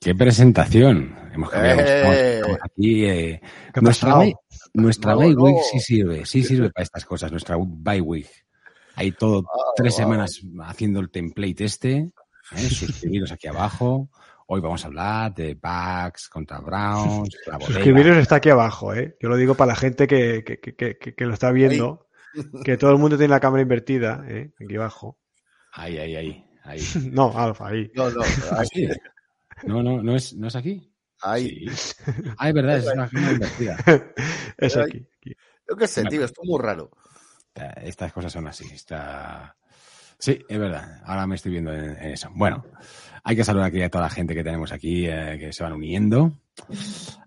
¡Qué presentación! Hemos cambiado. ¡Eh! estamos aquí. eh, ¿Qué ha nuestra bye- nuestra No, bye no. week sí sirve, sí sirve para estas cosas. Nuestra bye week. Hay todo tres wow. semanas haciendo el template este. ¿eh? Suscribiros aquí abajo. Hoy vamos a hablar de Bucks contra Browns. Suscribiros está aquí abajo, ¿eh? Yo lo digo para la gente que, que, que, que- que lo está viendo, que todo el mundo tiene la cámara invertida, ¿eh? Aquí abajo. Ahí, ahí, ahí. ahí. No, Alfa, ahí. No, no, Ah, ahí. No, no, no es, no es aquí. ahí. Sí. Ah, es verdad, es una cámara invertida. Es aquí. aquí. Yo qué sé, tío, esto es muy raro. Esta- Estas cosas son así. Está... Sí, es verdad. Ahora me estoy viendo en, en eso. Bueno, hay que saludar aquí a toda la gente que tenemos aquí eh, que se van uniendo.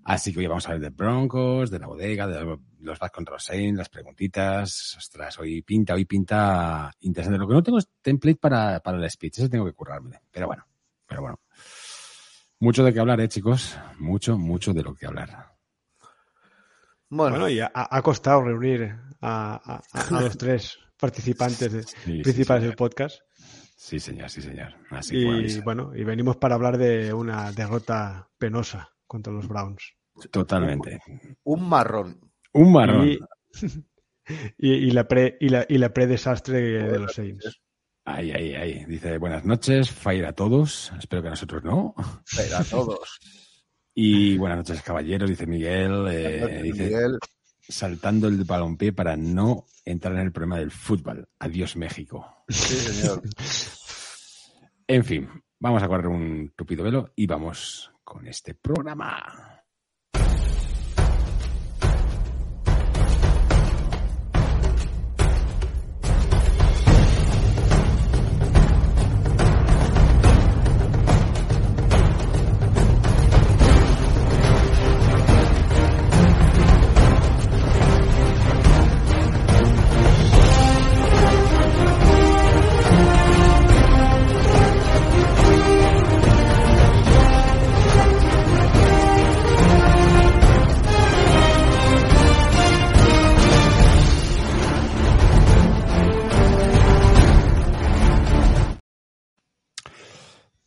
Así que hoy vamos a hablar de Broncos, de la bodega, de los Bucks contra los Saints, las preguntitas. Ostras, hoy pinta, hoy pinta interesante. Lo que no tengo es template para, para el speech. Ese tengo que currarme. Pero bueno, pero bueno. Mucho de qué hablar, eh, chicos. Mucho, mucho de lo que hablar. Bueno, Bueno, y ha, ha costado reunir a, a- a- a los tres participantes de- Sí, principales sí, del podcast. Sí, señor, sí, señor. Así Y bueno, y venimos para hablar de una derrota penosa contra los Browns. totalmente. un marrón. Un marrón. Y, y, y la pre y la, y la pre-desastre de los Saints. Ahí, ahí, ahí. Dice, buenas noches, fire a todos. Espero que a nosotros no. Pero a todos. Y buenas noches, caballeros, dice Miguel. eh, Gracias, dice, Miguel. saltando el balompié para no entrar en el problema del fútbol. Adiós, México. Sí, señor. En fin, vamos a correr un tupido velo y vamos con este programa.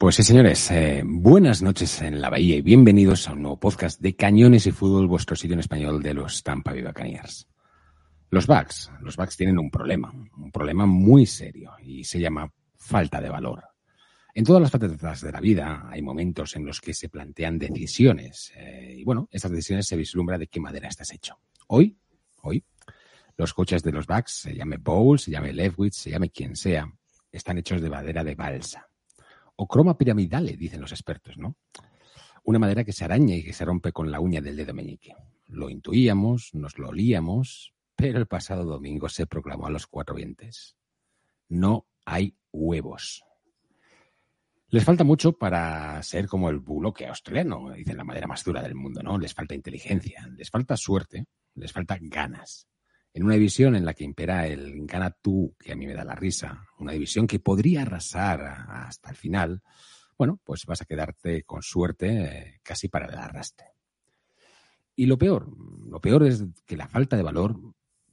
Pues sí, señores, eh, buenas noches en la Bahía y bienvenidos a un nuevo podcast de Cañones y Fútbol, vuestro sitio en español de los Tampa Bay Buccaneers. Los Bucks, los Bucks tienen un problema, un problema muy serio y se llama falta de valor. En todas las facetas de la vida hay momentos en los que se plantean decisiones eh, y bueno, esas decisiones se vislumbra de qué madera estás hecho. Hoy, hoy, los coches de los Bucks, se llame Bowles, se llame Leftwich, se llame quien sea, están hechos de madera de balsa o croma piramidale, dicen los expertos, ¿no? Una madera que se araña y que se rompe con la uña del dedo meñique. Lo intuíamos, nos lo olíamos, pero el pasado domingo se proclamó a los cuatro vientos. No hay huevos. Les falta mucho para ser como el buloque australiano, dicen la madera más dura del mundo, ¿no? Les falta inteligencia, les falta suerte, les falta ganas. En una división en la que impera el gana tú, que a mí me da la risa, una división que podría arrasar hasta el final, bueno, pues vas a quedarte con suerte eh, casi para el arrastre. Y lo peor, lo peor es que la falta de valor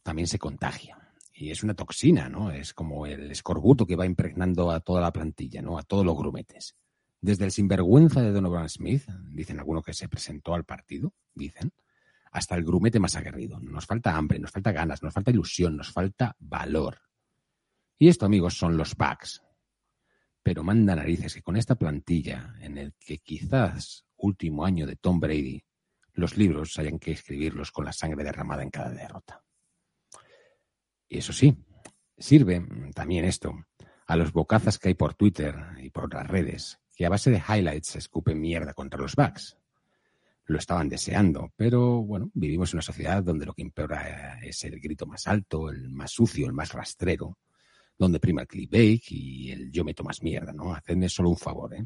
también se contagia. Y es una toxina, ¿no? Es como el escorbuto que va impregnando a toda la plantilla, ¿no? A todos los grumetes. Desde el sinvergüenza de Donovan Smith, dicen algunos que se presentó al partido, dicen, hasta el grumete más aguerrido. Nos falta hambre, nos falta ganas, nos falta ilusión, nos falta valor. Y esto, amigos, son los bugs. Pero manda narices que con esta plantilla, en el que quizás último año de Tom Brady, los libros hayan que escribirlos con la sangre derramada en cada derrota. Y eso sí, sirve también esto a los bocazas que hay por Twitter y por las redes, que a base de highlights escupen mierda contra los bugs. Lo estaban deseando, pero bueno, vivimos en una sociedad donde lo que impera es el grito más alto, el más sucio, el más rastrero, donde prima el clickbait y el yo meto más mierda, ¿no? Hacedme solo un favor, ¿eh?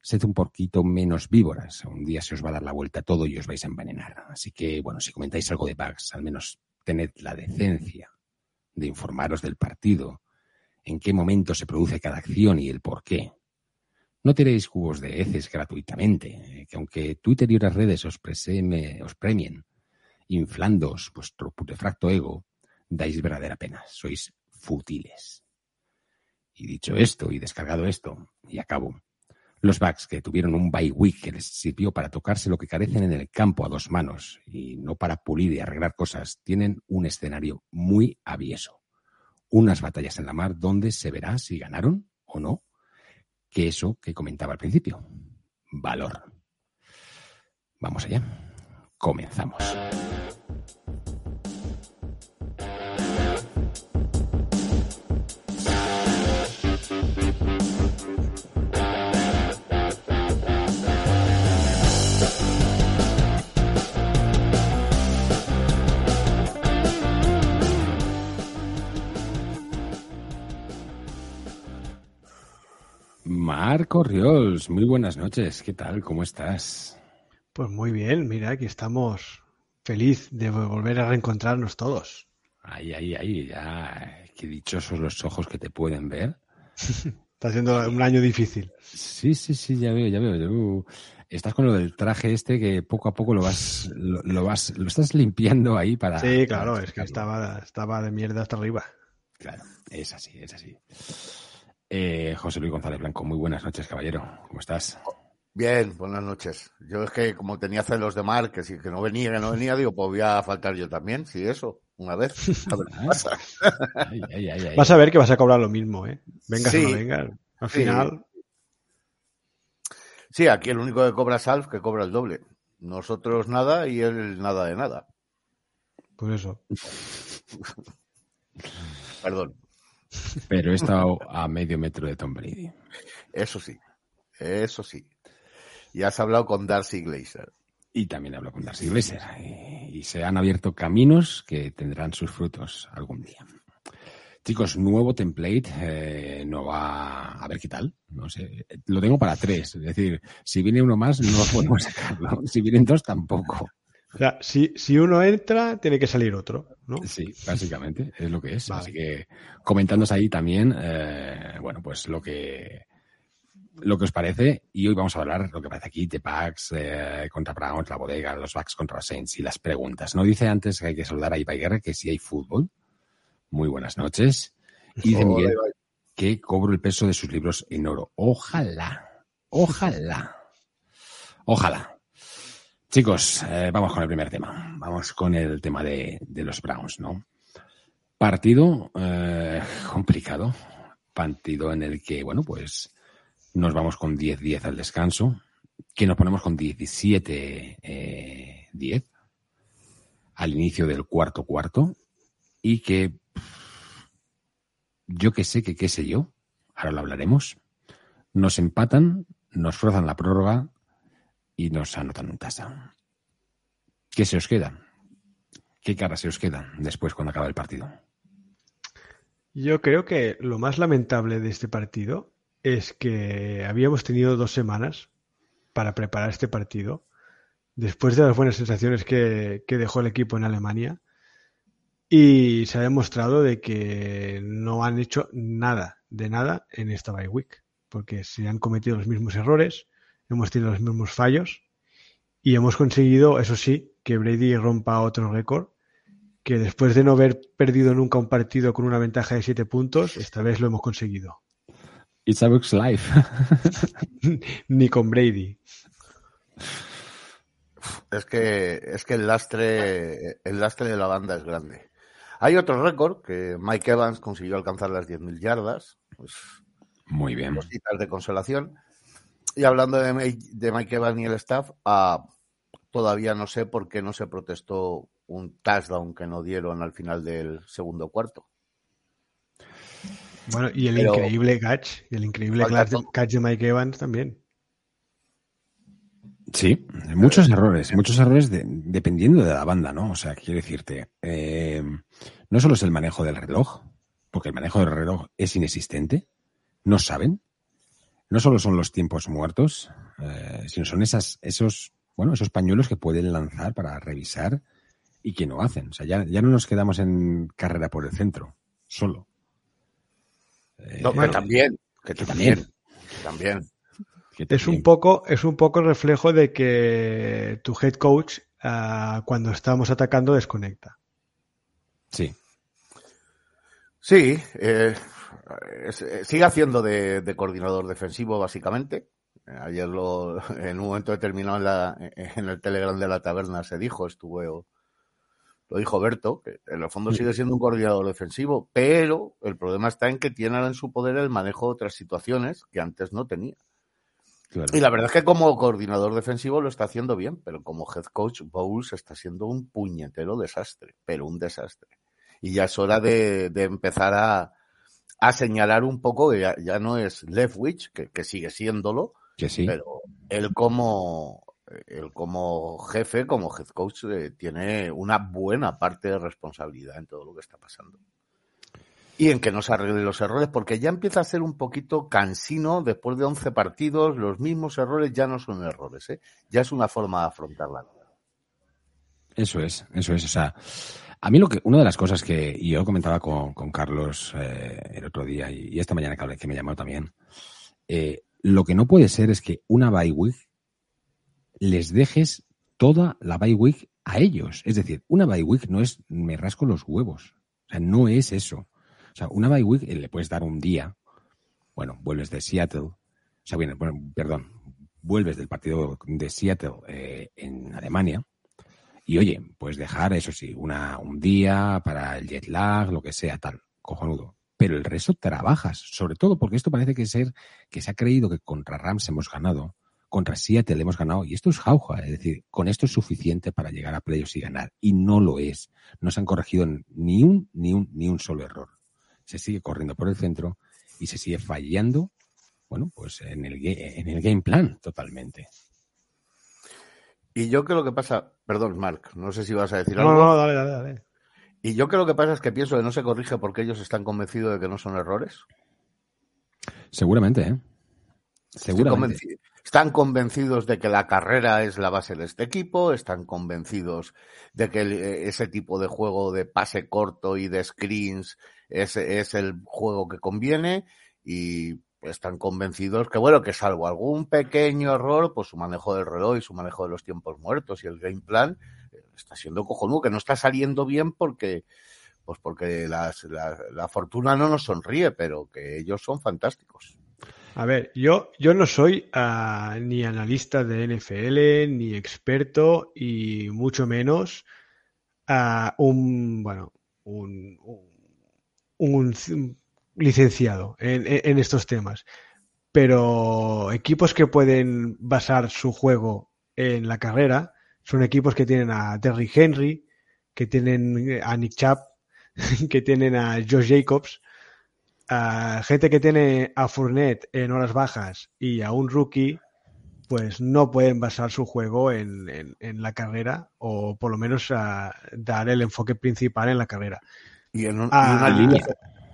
Sed un poquito menos víboras. Un día se os va a dar la vuelta todo y os vais a envenenar. Así que, bueno, si comentáis algo de bugs, al menos tened la decencia de informaros del partido, en qué momento se produce cada acción y el por qué. No tiréis cubos de heces gratuitamente, eh, que aunque Twitter y otras redes os, preseme- os premien, inflándoos vuestro putefacto ego, dais verdadera pena. Sois fútiles. Y dicho esto y descargado esto, y acabo, Los Bucks, que tuvieron un bye week que les sirvió para tocarse lo que carecen en el campo a dos manos y no para pulir y arreglar cosas, tienen un escenario muy avieso. Unas batallas en la mar donde se verá si ganaron o no, que eso que comentaba al principio. Valor. Vamos allá. Comenzamos. Marco Riols, muy buenas noches. ¿Qué tal? ¿Cómo estás? Pues muy bien, mira, aquí estamos feliz de volver a reencontrarnos todos. Ay, ay, ay, ya. Qué dichosos los ojos que te pueden ver. Está siendo un año difícil. Sí, sí, sí, ya veo, ya veo. Estás con lo del traje este que poco a poco lo vas, lo, vas, lo estás limpiando ahí para. Sí, claro, es que estaba, estaba de mierda hasta arriba. Claro, es así, es así. Eh, José Luis González Blanco, muy buenas noches, caballero. ¿Cómo estás? Bien, buenas noches. Yo es que como tenía celos de mar, que si que no venía, que no venía, digo, pues voy a faltar yo también, sí, eso, una vez. A ver qué pasa. Ay, ay, ay, vas a ver que vas a cobrar lo mismo, ¿eh? Venga, sí, no venga. Al sí. final. Sí, aquí el único que cobra es Alf, que cobra el doble. Nosotros nada y él nada de nada. Pues eso. Perdón. Pero he estado a medio metro de Tom Brady. Eso sí, eso sí. Y has hablado con Darcy Glazer. Y también hablo con Darcy Glazer. Y, y, se han abierto caminos que tendrán sus frutos algún día. Chicos, nuevo template, eh, no va a ver qué tal. No sé, lo tengo para tres. Es decir, si viene uno más, no podemos sacarlo. Si vienen dos, tampoco. O sea, si, si uno entra, tiene que salir otro, ¿no? Sí, básicamente, es lo que es. Vale. Así que comentándose ahí también, eh, bueno, pues lo que lo que os parece, y hoy vamos a hablar lo que parece aquí, de Pax eh, contra Browns, la bodega, los Bucks contra los Saints y las preguntas. No dice antes que hay que saludar a Ibai Guerra que si hay fútbol. Muy buenas noches. Y dice Miguel que cobro el peso de sus libros en oro. Ojalá, ojalá, ojalá. Chicos, eh, vamos con el primer tema. Vamos con el tema de, los Browns, ¿no? Partido eh, complicado. Partido en el que, bueno, pues nos vamos con 10-10 al descanso. Que nos ponemos con 17-10 eh, al inicio del cuarto cuarto. Y que yo que sé que qué sé yo, ahora lo hablaremos. Nos empatan, nos forzan la prórroga y nos anotan un tasa. ¿Qué se os queda? ¿Qué cara se os queda después cuando acaba el partido? Yo creo que lo más lamentable de este partido es que habíamos tenido dos semanas para preparar este partido, después de las buenas sensaciones que, que dejó el equipo en Alemania, y se ha demostrado de que no han hecho nada, de nada en esta bye week, porque se han cometido los mismos errores, hemos tenido los mismos fallos y hemos conseguido, eso sí, que Brady rompa otro récord, que después de no haber perdido nunca un partido con una ventaja de siete puntos, esta vez lo hemos conseguido. It's a Bucks life. Ni con Brady. Es que, es que el lastre, el lastre de la banda es grande. Hay otro récord que Mike Evans consiguió alcanzar las 10.000 yardas. Pues, Muy bien. Cositas de consolación. Y hablando de, de Mike Evans y el staff, uh, todavía no sé por qué no se protestó un touchdown que no dieron al final del segundo cuarto. Bueno, y el Pero, increíble catch, y el increíble catch de Mike Evans también. Sí, muchos errores, muchos errores de, dependiendo de la banda, ¿no? O sea, quiero decirte, eh, no solo es el manejo del reloj, porque el manejo del reloj es inexistente, no saben, no solo son los tiempos muertos, eh, sino son esas, esos, bueno, esos pañuelos que pueden lanzar para revisar y que no hacen. O sea, ya, ya no nos quedamos en carrera por el centro, solo. No, eh, que también, que, que también, que también. Que es un poco, es un poco reflejo de que tu head coach uh, cuando estamos atacando desconecta. Sí. Sí, eh, sigue haciendo de, de, coordinador defensivo básicamente. Ayer lo, en un momento determinado en, la, en el Telegram de la taberna se dijo, estuvo, lo dijo Berto, que en el fondo sigue siendo un coordinador defensivo, pero el problema está en que tiene en su poder el manejo de otras situaciones que antes no tenía. Y la verdad es que como coordinador defensivo lo está haciendo bien, pero como head coach Bowles está siendo un puñetero desastre, pero un desastre. Y ya es hora de, empezar a, a, señalar un poco que ya, no es Leftwich, que, que sigue siéndolo, que sí. pero él como, él como jefe, como head coach, eh, tiene una buena parte de responsabilidad en todo lo que está pasando y en que no se arreglen los errores, porque ya empieza a ser un poquito cansino después de 11 partidos, los mismos errores ya no son errores, ¿eh? ya es una forma de afrontar la vida. Eso es, eso es, o sea, a mí lo que, una de las cosas que yo comentaba con, Carlos eh, el otro día y, esta mañana que, que me llamó también, eh, lo que no puede ser es que una bye week les dejes toda la bye week a ellos. Es decir, una bye week no es me rasco los huevos. O sea, no es eso. O sea, una bye week le puedes dar un día. Bueno, vuelves de Seattle. O sea, bueno, perdón, vuelves del partido de Seattle eh, en Alemania. Y oye, puedes dejar, eso sí, una, un día para el jet lag, lo que sea, tal, cojonudo. Pero el resto trabajas, sobre todo porque esto parece que ser que se ha creído que contra Rams hemos ganado, contra Seattle hemos ganado, y esto es jauja, es decir, con esto es suficiente para llegar a playoffs y ganar, y no lo es. No se han corregido ni un, ni un, ni un solo error se sigue corriendo por el centro y se sigue fallando, bueno, pues en el, en el game plan totalmente. Y yo creo que pasa, perdón, Mark, no sé si vas a decir algo. No, no, dale, dale, dale. Y yo creo que pasa es que pienso que no se corrige porque ellos están convencidos de que no son errores. Seguramente, ¿eh? Seguramente. Están convencidos de que la carrera es la base de este equipo, están convencidos de que ese tipo de juego de pase corto y de screens es, es el juego que conviene y están convencidos que, bueno, que salvo algún pequeño error, pues su manejo del reloj y su manejo de los tiempos muertos y el game plan eh, está siendo cojonudo, que no está saliendo bien porque, pues porque las, la, la, fortuna no nos sonríe, pero que ellos son fantásticos. A ver, yo, yo no soy uh, ni analista de NFL, ni experto, y mucho menos uh, un, bueno, un un licenciado en, estos temas. Pero equipos que pueden basar su juego en la carrera son equipos que tienen a Terry Henry, que tienen a Nick Chubb, que tienen a Josh Jacobs, a gente que tiene a Fournette en horas bajas y a un rookie, pues no pueden basar su juego en, la carrera o por lo menos a dar el enfoque principal en la carrera. Y, en ah, una línea,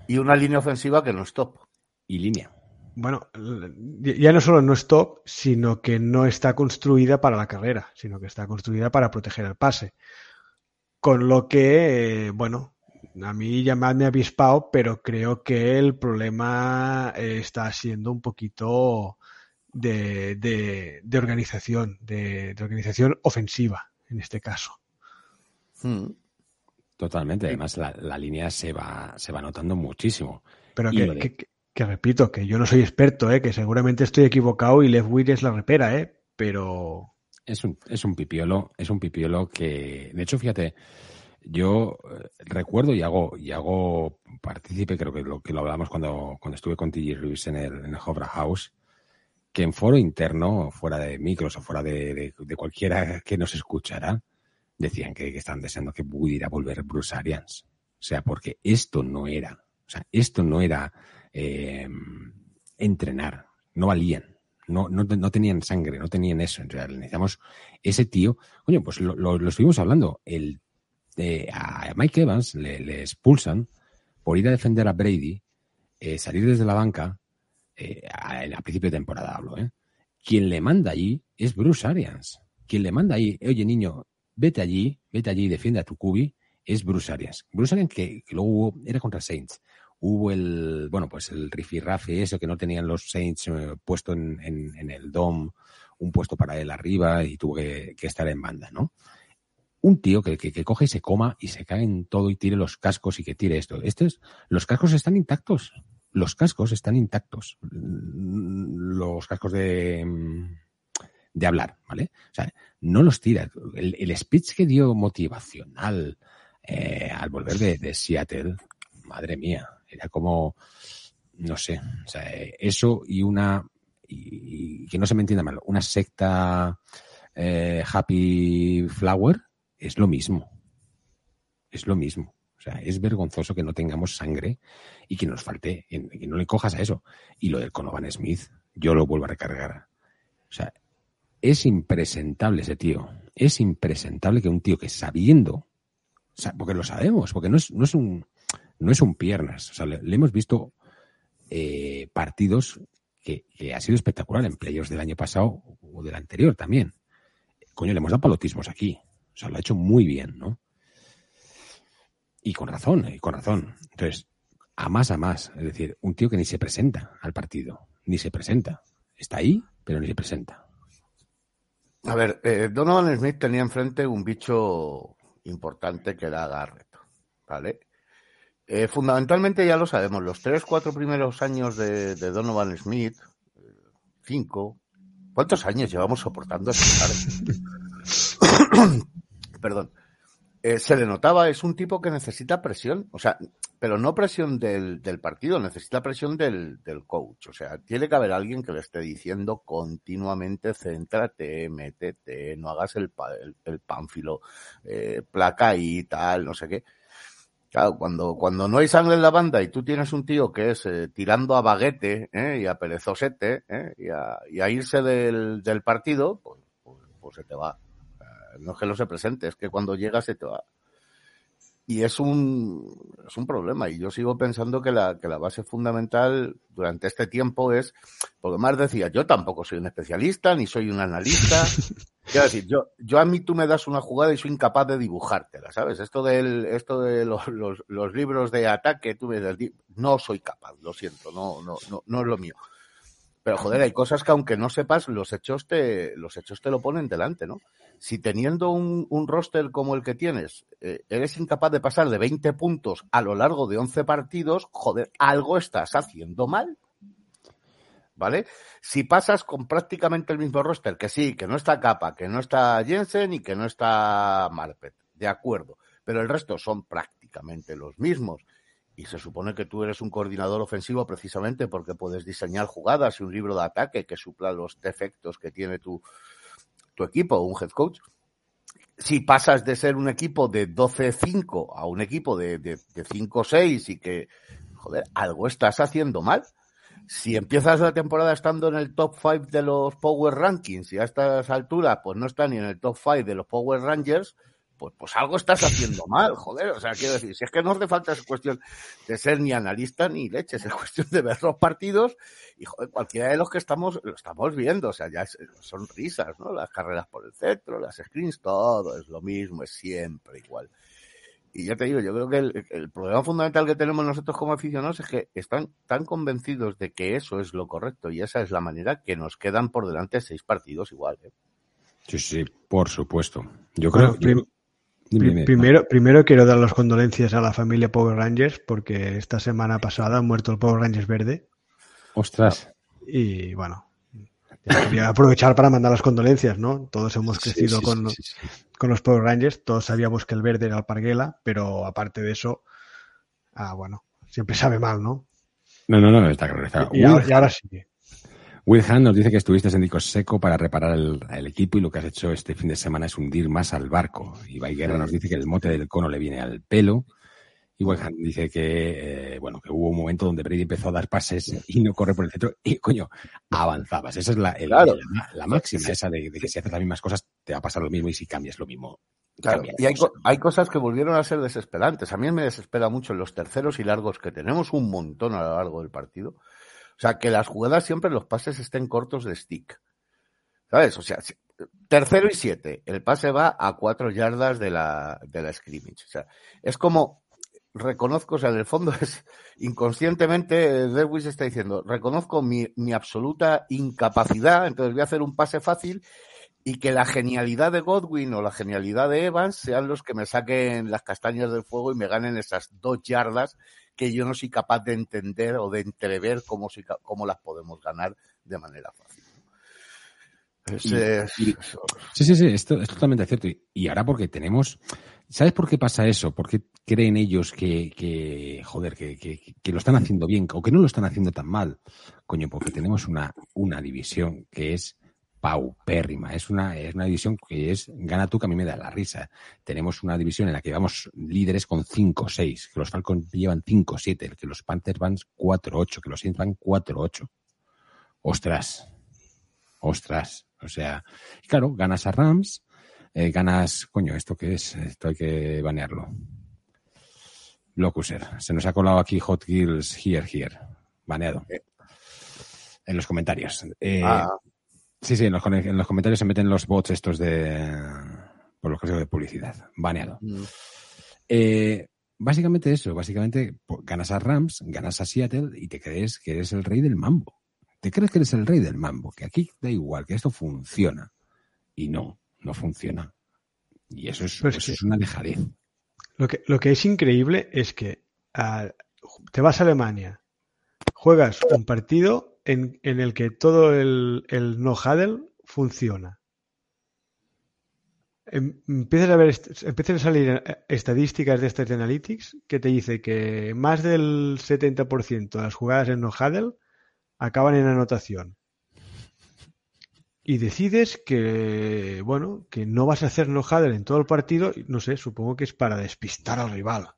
y una línea ofensiva que no es top. Y línea. Bueno, ya no solo no es top, sino que no está construida para la carrera, sino que está construida para proteger el pase. Con lo que, eh, bueno, a mí llamadme avispado, pero creo que el problema eh, está siendo un poquito de, de, organización, de, organización ofensiva en este caso. Hmm. Totalmente. Además, la, línea se va, se va notando muchísimo. Pero que, repito, que yo no soy experto, ¿eh? que seguramente estoy equivocado y Left es la repera, ¿eh? pero... Es un, es un pipiolo, es un pipiolo que, de hecho, fíjate, yo eh, recuerdo y hago, y hago partícipe, creo que lo, que lo hablamos cuando, cuando estuve con TG Reeves en el, en el Hofra House, que en foro interno, fuera de micros o fuera de, de cualquiera que nos escuchara, decían que, que estaban deseando que pudiera volver Bruce Arians. O sea, porque esto no era, o sea, esto no era eh, entrenar, no valían, no, no, no, tenían sangre, no tenían eso. En realidad, necesitamos ese tío. Coño, pues lo, lo, estuvimos hablando. El, eh, a Mike Evans le, expulsan por ir a defender a Brady, eh, salir desde la banca, eh, a, a, principio de temporada hablo, ¿eh? Quien le manda allí es Bruce Arians. Quien le manda ahí, oye niño, vete allí, vete allí y defiende a tu cubi, es Bruce Arias. Bruce Arias que, luego hubo, era contra Saints. Hubo el, bueno, pues el rifirrafe eso que no tenían los Saints eh, puesto en, en, el DOM, un puesto para él arriba y tuvo que, estar en banda, ¿no? Un tío que, que, coge y se coma y se cae en todo y tire los cascos y que tire esto. Estos, los cascos están intactos. los cascos están intactos. Los cascos de, de hablar, ¿vale? O sea, no los tira. El, speech que dio motivacional eh, al volver de, de Seattle, madre mía, era como, no sé, o sea, eso y una, y, que no se me entienda mal, una secta eh, Happy Flower es lo mismo. Es lo mismo. O sea, es vergonzoso que no tengamos sangre y que nos falte, que no le cojas a eso. Y lo del Conovan Smith, yo lo vuelvo a recargar. O sea, es impresentable ese tío. Es impresentable que un tío que sabiendo, porque lo sabemos, porque no es, no es un, no es un piernas. O sea, le, hemos visto eh, partidos que, ha sido espectacular en playoffs del año pasado o del anterior también. Coño, le hemos dado palotismos aquí. O sea, lo ha hecho muy bien, ¿no? Y con razón, y con razón. Entonces, a más a más. Es decir, un tío que ni se presenta al partido. Ni se presenta. Está ahí, pero ni se presenta. A ver, eh, Donovan Smith tenía enfrente un bicho importante que era Garrett, ¿vale? Eh, fundamentalmente ya lo sabemos, los tres, cuatro primeros años de, Donovan Smith, cinco, ¿cuántos años llevamos soportando a este Perdón. Eh, se le notaba, es un tipo que necesita presión, o sea, pero no presión del, partido, necesita presión del, coach. O sea, tiene que haber alguien que le esté diciendo continuamente, céntrate, métete, no hagas el, el, pánfilo, eh, placa y tal, no sé qué. Claro, cuando, cuando no hay sangre en la banda y tú tienes un tío que es eh, tirando a baguete ¿eh? y a perezosete y, a, y, a, irse del, del partido, pues, pues, pues, se te va. No es que no se presente, es que cuando llega se te va. Y es un, es un problema. Y yo sigo pensando que la, que la base fundamental durante este tiempo es, porque más decía, yo tampoco soy un especialista, ni soy un analista, Quiero decir, yo, yo a mí tú me das una jugada y soy incapaz de dibujártela, ¿sabes? Esto del, esto de los, los, los libros de ataque, tú me das, no soy capaz, lo siento, no, no, no, no es lo mío. Pero joder, hay cosas que aunque no sepas, los hechos te, los hechos te lo ponen delante, ¿no? Si teniendo un, roster como el que tienes, eh, eres incapaz de pasar de 20 puntos a lo largo de 11 partidos, joder, algo estás haciendo mal. ¿vale? Si pasas con prácticamente el mismo roster, que sí, que no está Capa, que no está Jensen y que no está Marpet, de acuerdo, pero el resto son prácticamente los mismos. Y se supone que tú eres un coordinador ofensivo precisamente porque puedes diseñar jugadas y un libro de ataque que supla los defectos que tiene tu, tu equipo, un head coach. Si pasas de ser un equipo de 12-5 a un equipo de, de, de 5-6 y que, joder, algo estás haciendo mal si empiezas la temporada estando en el top 5 de los Power Rankings y a estas alturas pues no está ni en el top 5 de los Power Rangers, pues, pues algo estás haciendo mal, joder. O sea, quiero decir, si es que no hace falta es cuestión de ser ni analista ni leches, es cuestión de ver los partidos y joder, cualquiera de los que estamos, lo estamos viendo, o sea, ya son risas, ¿no? Las carreras por el centro, las screens, todo es lo mismo, es siempre igual. Y ya te digo, yo creo que el, problema fundamental que tenemos nosotros como aficionados es que están tan convencidos de que eso es lo correcto y esa es la manera que nos quedan por delante seis partidos igual. ¿eh? Sí, sí, por supuesto. Yo creo que... primero, primero quiero dar las condolencias a la familia Power Rangers porque esta semana pasada ha muerto el Power Rangers verde. Ostras. Y bueno, Quería aprovechar para mandar las condolencias, ¿no? Todos hemos crecido con, con, los Power Rangers, todos sabíamos que el verde era el Parguela, pero aparte de eso, ah, bueno, siempre sabe mal, ¿no? No, no, no, está claro. Y, ahora, sí. Will nos dice que estuviste en Dico Seco para reparar el, equipo y lo que has hecho este fin de semana es hundir más al barco. Y Guerra nos dice que el mote del cono le viene al pelo Igual dice que, eh, bueno, que hubo un momento donde Brady empezó a dar pases y no corre por el centro y, coño, avanzabas. Esa es la, la, máxima, esa de, que si haces las mismas cosas te va a pasar lo mismo y si cambias lo mismo. Claro, y hay, hay, cosas que volvieron a ser desesperantes. A mí me desespera mucho en los terceros y largos que tenemos un montón a lo largo del partido. O sea, que las jugadas siempre los pases estén cortos de stick. ¿Sabes? O sea, tercero y siete. El pase va a cuatro yardas de la, de la scrimmage. O sea, es como reconozco, o sea, en el fondo es inconscientemente, Lewis está diciendo, reconozco mi, mi absoluta incapacidad, entonces voy a hacer un pase fácil y que la genialidad de Godwin o la genialidad de Evans sean los que me saquen las castañas del fuego y me ganen esas dos yardas que yo no soy capaz de entender o de entrever cómo, cómo las podemos ganar de manera fácil. sí, sí, sí, esto es totalmente cierto. Y, ahora porque tenemos, ¿sabes por qué pasa eso? ¿Por qué creen ellos que, que joder, que, que, que, lo están haciendo bien o que no lo están haciendo tan mal? Coño, porque tenemos una, una división que es paupérrima. Es una, es una división que es gana tú que a mí me da la risa. Tenemos una división en la que vamos líderes con 5-6, que los Falcons llevan 5-7, que los Panthers van 4-8, que los Saints van 4-8. Ostras, ostras. O sea, claro, ganas a Rams, eh, ganas, coño, ¿esto qué es? Esto hay que banearlo. Locuser. Se nos ha colado aquí Hot Gills Here, Here. Baneado. Eh. En los comentarios. Eh, ah. Sí, sí, en los, comentarios se meten los bots estos de. por los casos de publicidad. Baneado. Mm. Eh, básicamente eso, básicamente ganas a Rams, ganas a Seattle y te crees que eres el rey del mambo. Te crees que eres el rey del mambo, que aquí da igual, que esto funciona. Y no, no funciona. Y eso es, eso es una dejadez. Lo que, lo que es increíble es que ah, te vas a Alemania, juegas un partido en, el que todo el, no huddle funciona. Em, empiezas a ver, empiezan a salir eh, estadísticas de de Analytics que te dice que más del 70% de las jugadas en no huddle acaban en anotación. Y decides que, bueno, que no vas a hacer no huddle en todo el partido, no sé, supongo que es para despistar al rival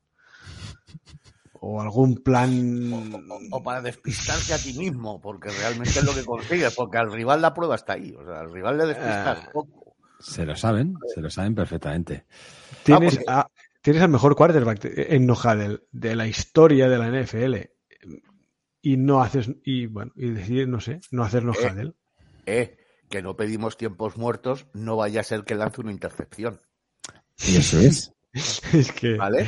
o algún plan. O, para despistarse a ti mismo, porque realmente es lo que consigues, porque al rival la prueba está ahí. O sea, al rival le despistas ah, poco. Se lo saben, se lo saben perfectamente. Tienes, ah, tienes al mejor quarterback en Nojadel de la historia de la NFL y no haces, y bueno, y decides, no sé, no hacer Nojadel. Eh, eh, que no pedimos tiempos muertos, no vaya a ser que lance una intercepción. Y eso es. es que. ¿Vale?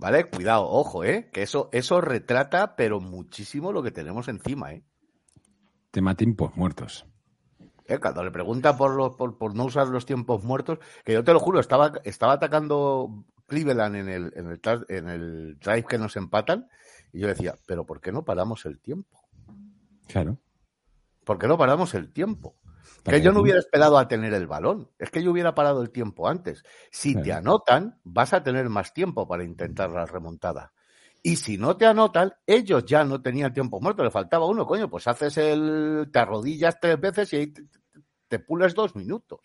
¿Vale? Cuidado, ojo, ¿eh? Que eso, eso retrata, pero muchísimo lo que tenemos encima, ¿eh? Tema tiempos muertos. Eh, cuando le pregunta por, los, por, no usar los tiempos muertos, que yo te lo juro, estaba, estaba atacando Cleveland en el, en, el, en el drive que nos empatan, y yo decía, pero ¿por qué no paramos el tiempo? Claro. ¿Por qué no paramos el tiempo? Que yo no hubiera esperado a tener el balón. Es que yo hubiera parado el tiempo antes. Si te anotan, vas a tener más tiempo para intentar la remontada. Y si no te anotan, ellos ya no tenían tiempo muerto, le faltaba uno, coño, pues haces el, te arrodillas tres veces y ahí te, pules dos minutos.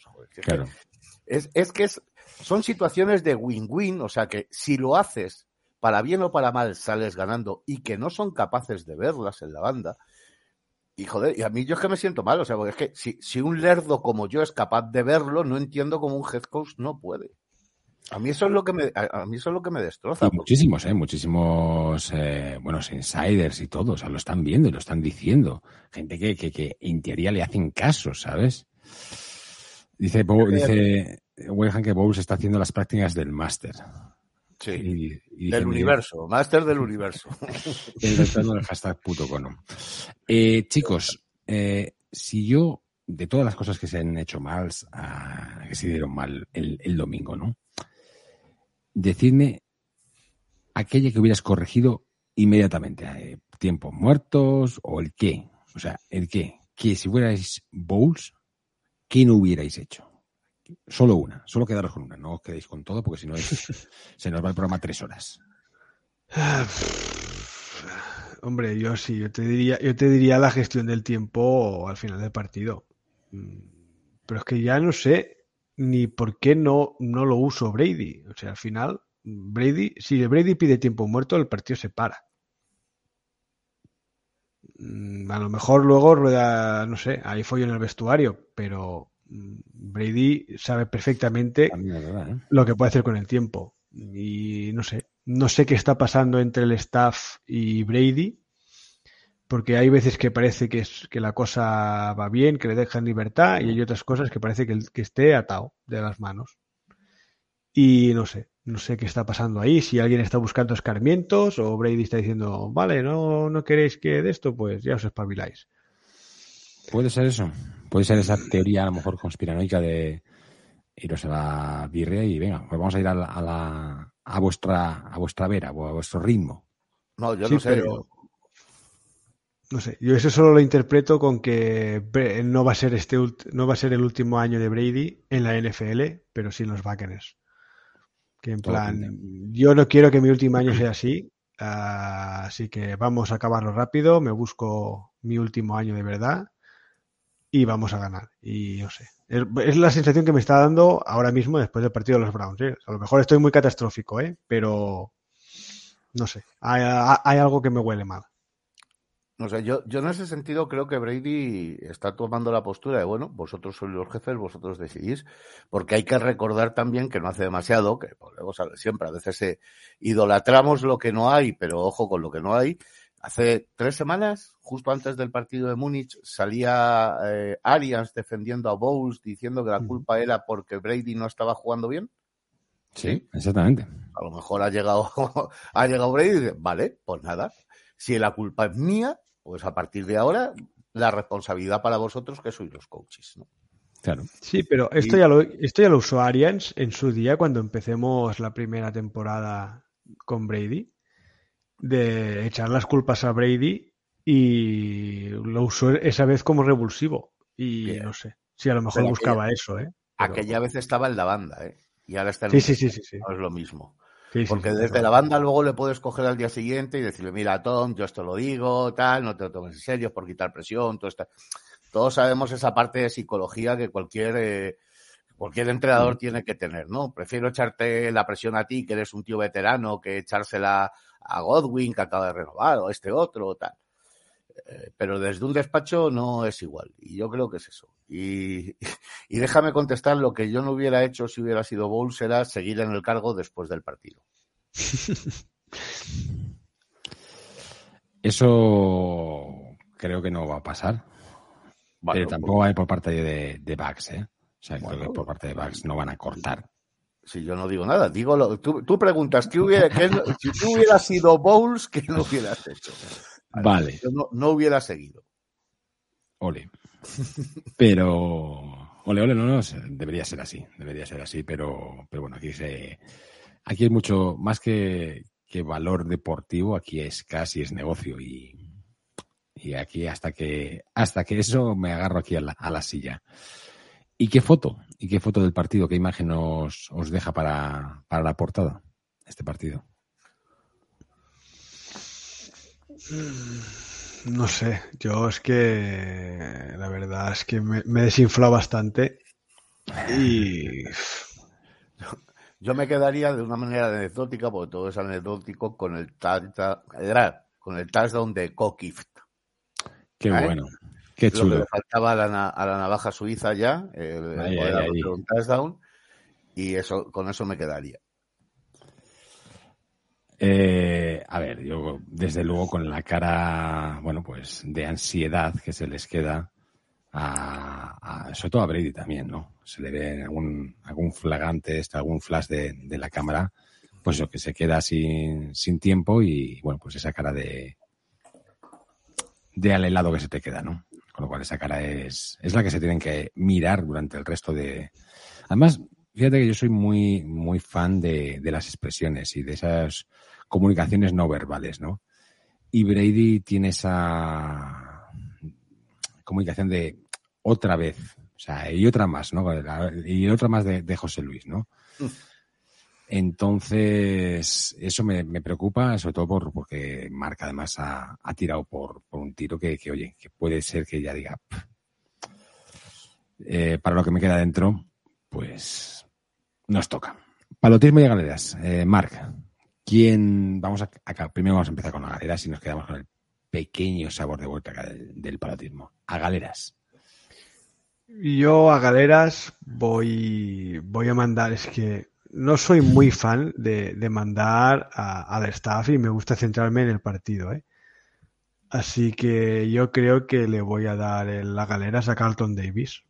es, es, que es, son situaciones de win-win, o sea que si lo haces para bien o para mal sales ganando y que no son capaces de verlas en la banda, y joder, y a mí yo es que me siento mal, o sea, porque es que si, si un lerdo como yo es capaz de verlo, no entiendo cómo un head coach no puede. A mí eso es lo que me, a mí eso es lo que me destroza. muchísimos, eh, muchísimos, eh, buenos insiders y todo, o sea, lo están viendo y lo están diciendo. Gente que, que, que en teoría le hacen caso, ¿sabes? Dice, dice Weyhan que Bowles está haciendo las prácticas del máster. Sí, del universo, máster del universo. el hashtag puto cono. Eh, chicos, eh, si yo, de todas las cosas que se han hecho mal, que se dieron mal el, domingo, ¿no? Decidme aquella que hubieras corregido inmediatamente. Eh, tiempos muertos o el qué. O sea, el qué. Que si fuerais bowls, ¿qué no hubierais hecho? Solo una, solo quedaros con una, no os quedéis con todo porque si no se nos va el programa tres horas. Hombre, yo sí, yo te diría, yo te diría la gestión del tiempo al final del partido. Mm, pero es que ya no sé ni por qué no, no lo uso Brady. O sea, al final, Brady, si Brady pide tiempo muerto, el partido se para. Mm, a lo mejor luego rueda, no sé, hay follo en el vestuario, pero Brady sabe perfectamente ¿eh? lo que puede hacer con el tiempo. Y no sé, no sé qué está pasando entre el staff y Brady, porque hay veces que parece que, es, que la cosa va bien, que le dejan libertad, y hay otras cosas que parece que, que esté atado de las manos. Y no sé, no sé qué está pasando ahí, si alguien está buscando escarmientos o Brady está diciendo, vale, no, no queréis que de esto, pues ya os espabiláis. Puede ser eso. Puede ser esa teoría a lo mejor conspiranoica de iros a la birria y venga, pues vamos a ir a, la, a, vuestra a vuestra vera o a vuestro ritmo. No, yo Sí, no sé. pero- No sé, yo eso solo lo interpreto con que no va a ser este ult- no va a ser el último año de Brady en la NFL, pero sí en los Buccaneers. Que en Todo plan, pinta. yo no quiero que mi último año sea así, así que vamos a acabarlo rápido, me busco mi último año de verdad y vamos a ganar. Y no sé, es, la sensación que me está dando ahora mismo después del partido de los Browns. ¿eh? A lo mejor estoy muy catastrófico, ¿eh? pero no sé, hay, algo que me huele mal. No sé, yo, yo en ese sentido creo que Brady está tomando la postura de, bueno, vosotros sois los jefes, vosotros decidís, porque hay que recordar también que no hace demasiado, que volvemos a siempre, a veces eh, idolatramos lo que no hay, pero ojo con lo que no hay. Hace tres semanas, justo antes del partido de Múnich, salía eh, Arians defendiendo a Bowles diciendo que la culpa era porque Brady no estaba jugando bien. Sí, exactamente. A lo mejor ha llegado, ha llegado Brady y dice, vale, pues nada. Si la culpa es mía, pues a partir de ahora, la responsabilidad para vosotros que sois los coaches, ¿no? Claro. Sí, pero esto Y- ya lo, esto ya lo usó Arians en su día cuando empecemos la primera temporada con Brady, de echar las culpas a Brady y lo usó esa vez como revulsivo. Y Bien. no sé, si a lo mejor Pero buscaba eso, ¿eh? Pero- Aquella vez estaba en la banda, ¿eh? Y ahora está en Sí, sí, sí, sí, sí. No es lo mismo. Sí, Porque desde claro. la banda luego le puedes coger al día siguiente y decirle, mira, Tom, yo esto lo digo, tal, no te lo tomes en serio, por quitar presión, todo esto. Todos sabemos esa parte de psicología que cualquier, eh, cualquier entrenador tiene que tener, ¿no? Prefiero echarte la presión a ti, que eres un tío veterano, que echársela a Godwin, que acaba de renovar, o este otro, tal. Eh, pero desde un despacho no es igual. Y yo creo que es eso. Y, y déjame contestar, lo que yo no hubiera hecho si hubiera sido Bowles era seguir en el cargo después del partido. Eso creo que no va a pasar. Bueno, pero tampoco va a ir por parte de, de ¿eh? O sea, creo que por parte de Bugs no van a cortar. Si yo no digo nada, digo lo, tú, tú preguntas, ¿qué hubiera, qué si tú hubieras sido Bowles, ¿qué no hubieras hecho? Vale. Yo no, no hubiera seguido. Ole. Pero. Ole, ole, no, no, debería ser así, debería ser así, pero, pero bueno, aquí se, aquí hay mucho, más que, que valor deportivo, aquí es casi es negocio y, y aquí hasta que, hasta que eso me agarro aquí a la, a la silla. ¿Y qué foto? ¿Y qué foto del partido? ¿Qué imagen os, os deja para, para la portada? Este partido. No sé, yo es que la verdad es que me, me he desinflado bastante y Yo me quedaría de una manera anecdótica, porque todo es anecdótico, con el, touchdown- era con el touchdown de Kokift. Qué ¿Eh? bueno. Qué Lo que chulo. le faltaba a la, na- a la navaja suiza ya, el, el Ahí, un touchdown, y eso, con eso me quedaría. Eh, a ver, yo desde luego con la cara, bueno, pues de ansiedad que se les queda a, a- sobre todo a Brady también, ¿no? Se le ve algún, algún flagante, este, algún flash de, de la cámara, pues eso, que se queda sin, sin tiempo y, bueno, pues esa cara de, de al helado que se te queda, ¿no? Con lo cual esa cara es, es la que se tienen que mirar durante el resto de... Además, fíjate que yo soy muy, muy fan de, de las expresiones y de esas comunicaciones no verbales, ¿no? Y Brady tiene esa comunicación de otra vez, o sea, y otra más, ¿no? Y otra más de, José Luis, ¿no? Entonces, eso me, me preocupa, sobre todo por, porque Marca además ha, tirado por, por un tiro que, que, oye, que puede ser que ya diga. Eh, para lo que me queda dentro, pues nos toca. Palotismo y galeras. Eh, Marc, ¿quién? Vamos a, acá, primero vamos a empezar con la galeras y nos quedamos con el pequeño sabor de vuelta del, del palotismo. A galeras. yo a galeras voy, voy a mandar, es que no soy muy fan de, mandar a- al staff y me gusta centrarme en el partido, ¿eh? Así que yo creo que le voy a dar la galeras a Carlton Davis.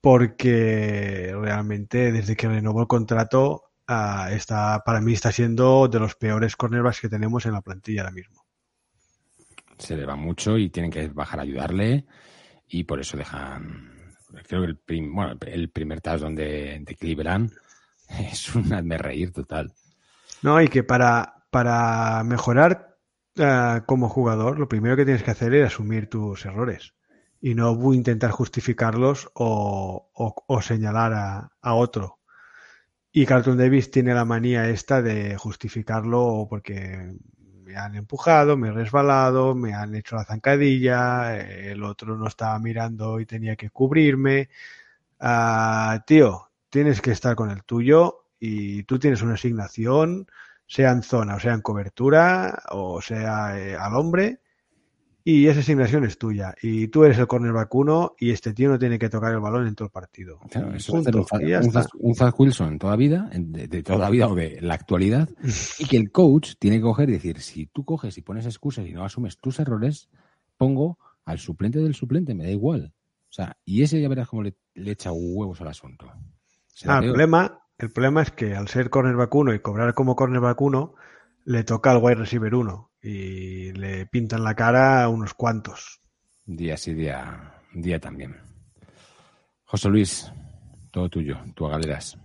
Porque realmente desde que renovó el contrato, ah, está, para mí está siendo de los peores cornerbacks que tenemos en la plantilla ahora mismo. Se le va mucho y tienen que bajar a ayudarle y por eso dejan. Creo que el, prim- bueno, el primer touchdown de, de Cleveland es un hazme reír total. No, y que para, para mejorar uh, como jugador, lo primero que tienes que hacer es asumir tus errores y no intentar justificarlos o, o, señalar a, a, otro. Y Carlton Davis tiene la manía esta de justificarlo porque me han empujado, me he resbalado, me han hecho la zancadilla, el otro no estaba mirando y tenía que cubrirme. Uh, tío, tienes que estar con el tuyo y tú tienes una asignación, sea en zona o sea en cobertura o sea eh, al hombre y esa asignación es tuya. Y tú eres el cornerback uno y este tío no tiene que tocar el balón en todo el partido. Claro, eso Punto, es un, un, un Zach Wilson toda vida, de, de, toda la vida o de la actualidad, y que el coach tiene que coger y decir, si tú coges y pones excusas y no asumes tus errores, pongo al suplente del suplente, me da igual. O sea, y ese ya verás cómo le, le echa huevos al asunto. Ah, el, problema, el problema es que al ser cornerback uno y cobrar como cornerback uno, le toca al wide receiver uno y le pintan la cara a unos cuantos. Día sí, día, día también. José Luis, todo tuyo, tú galeras.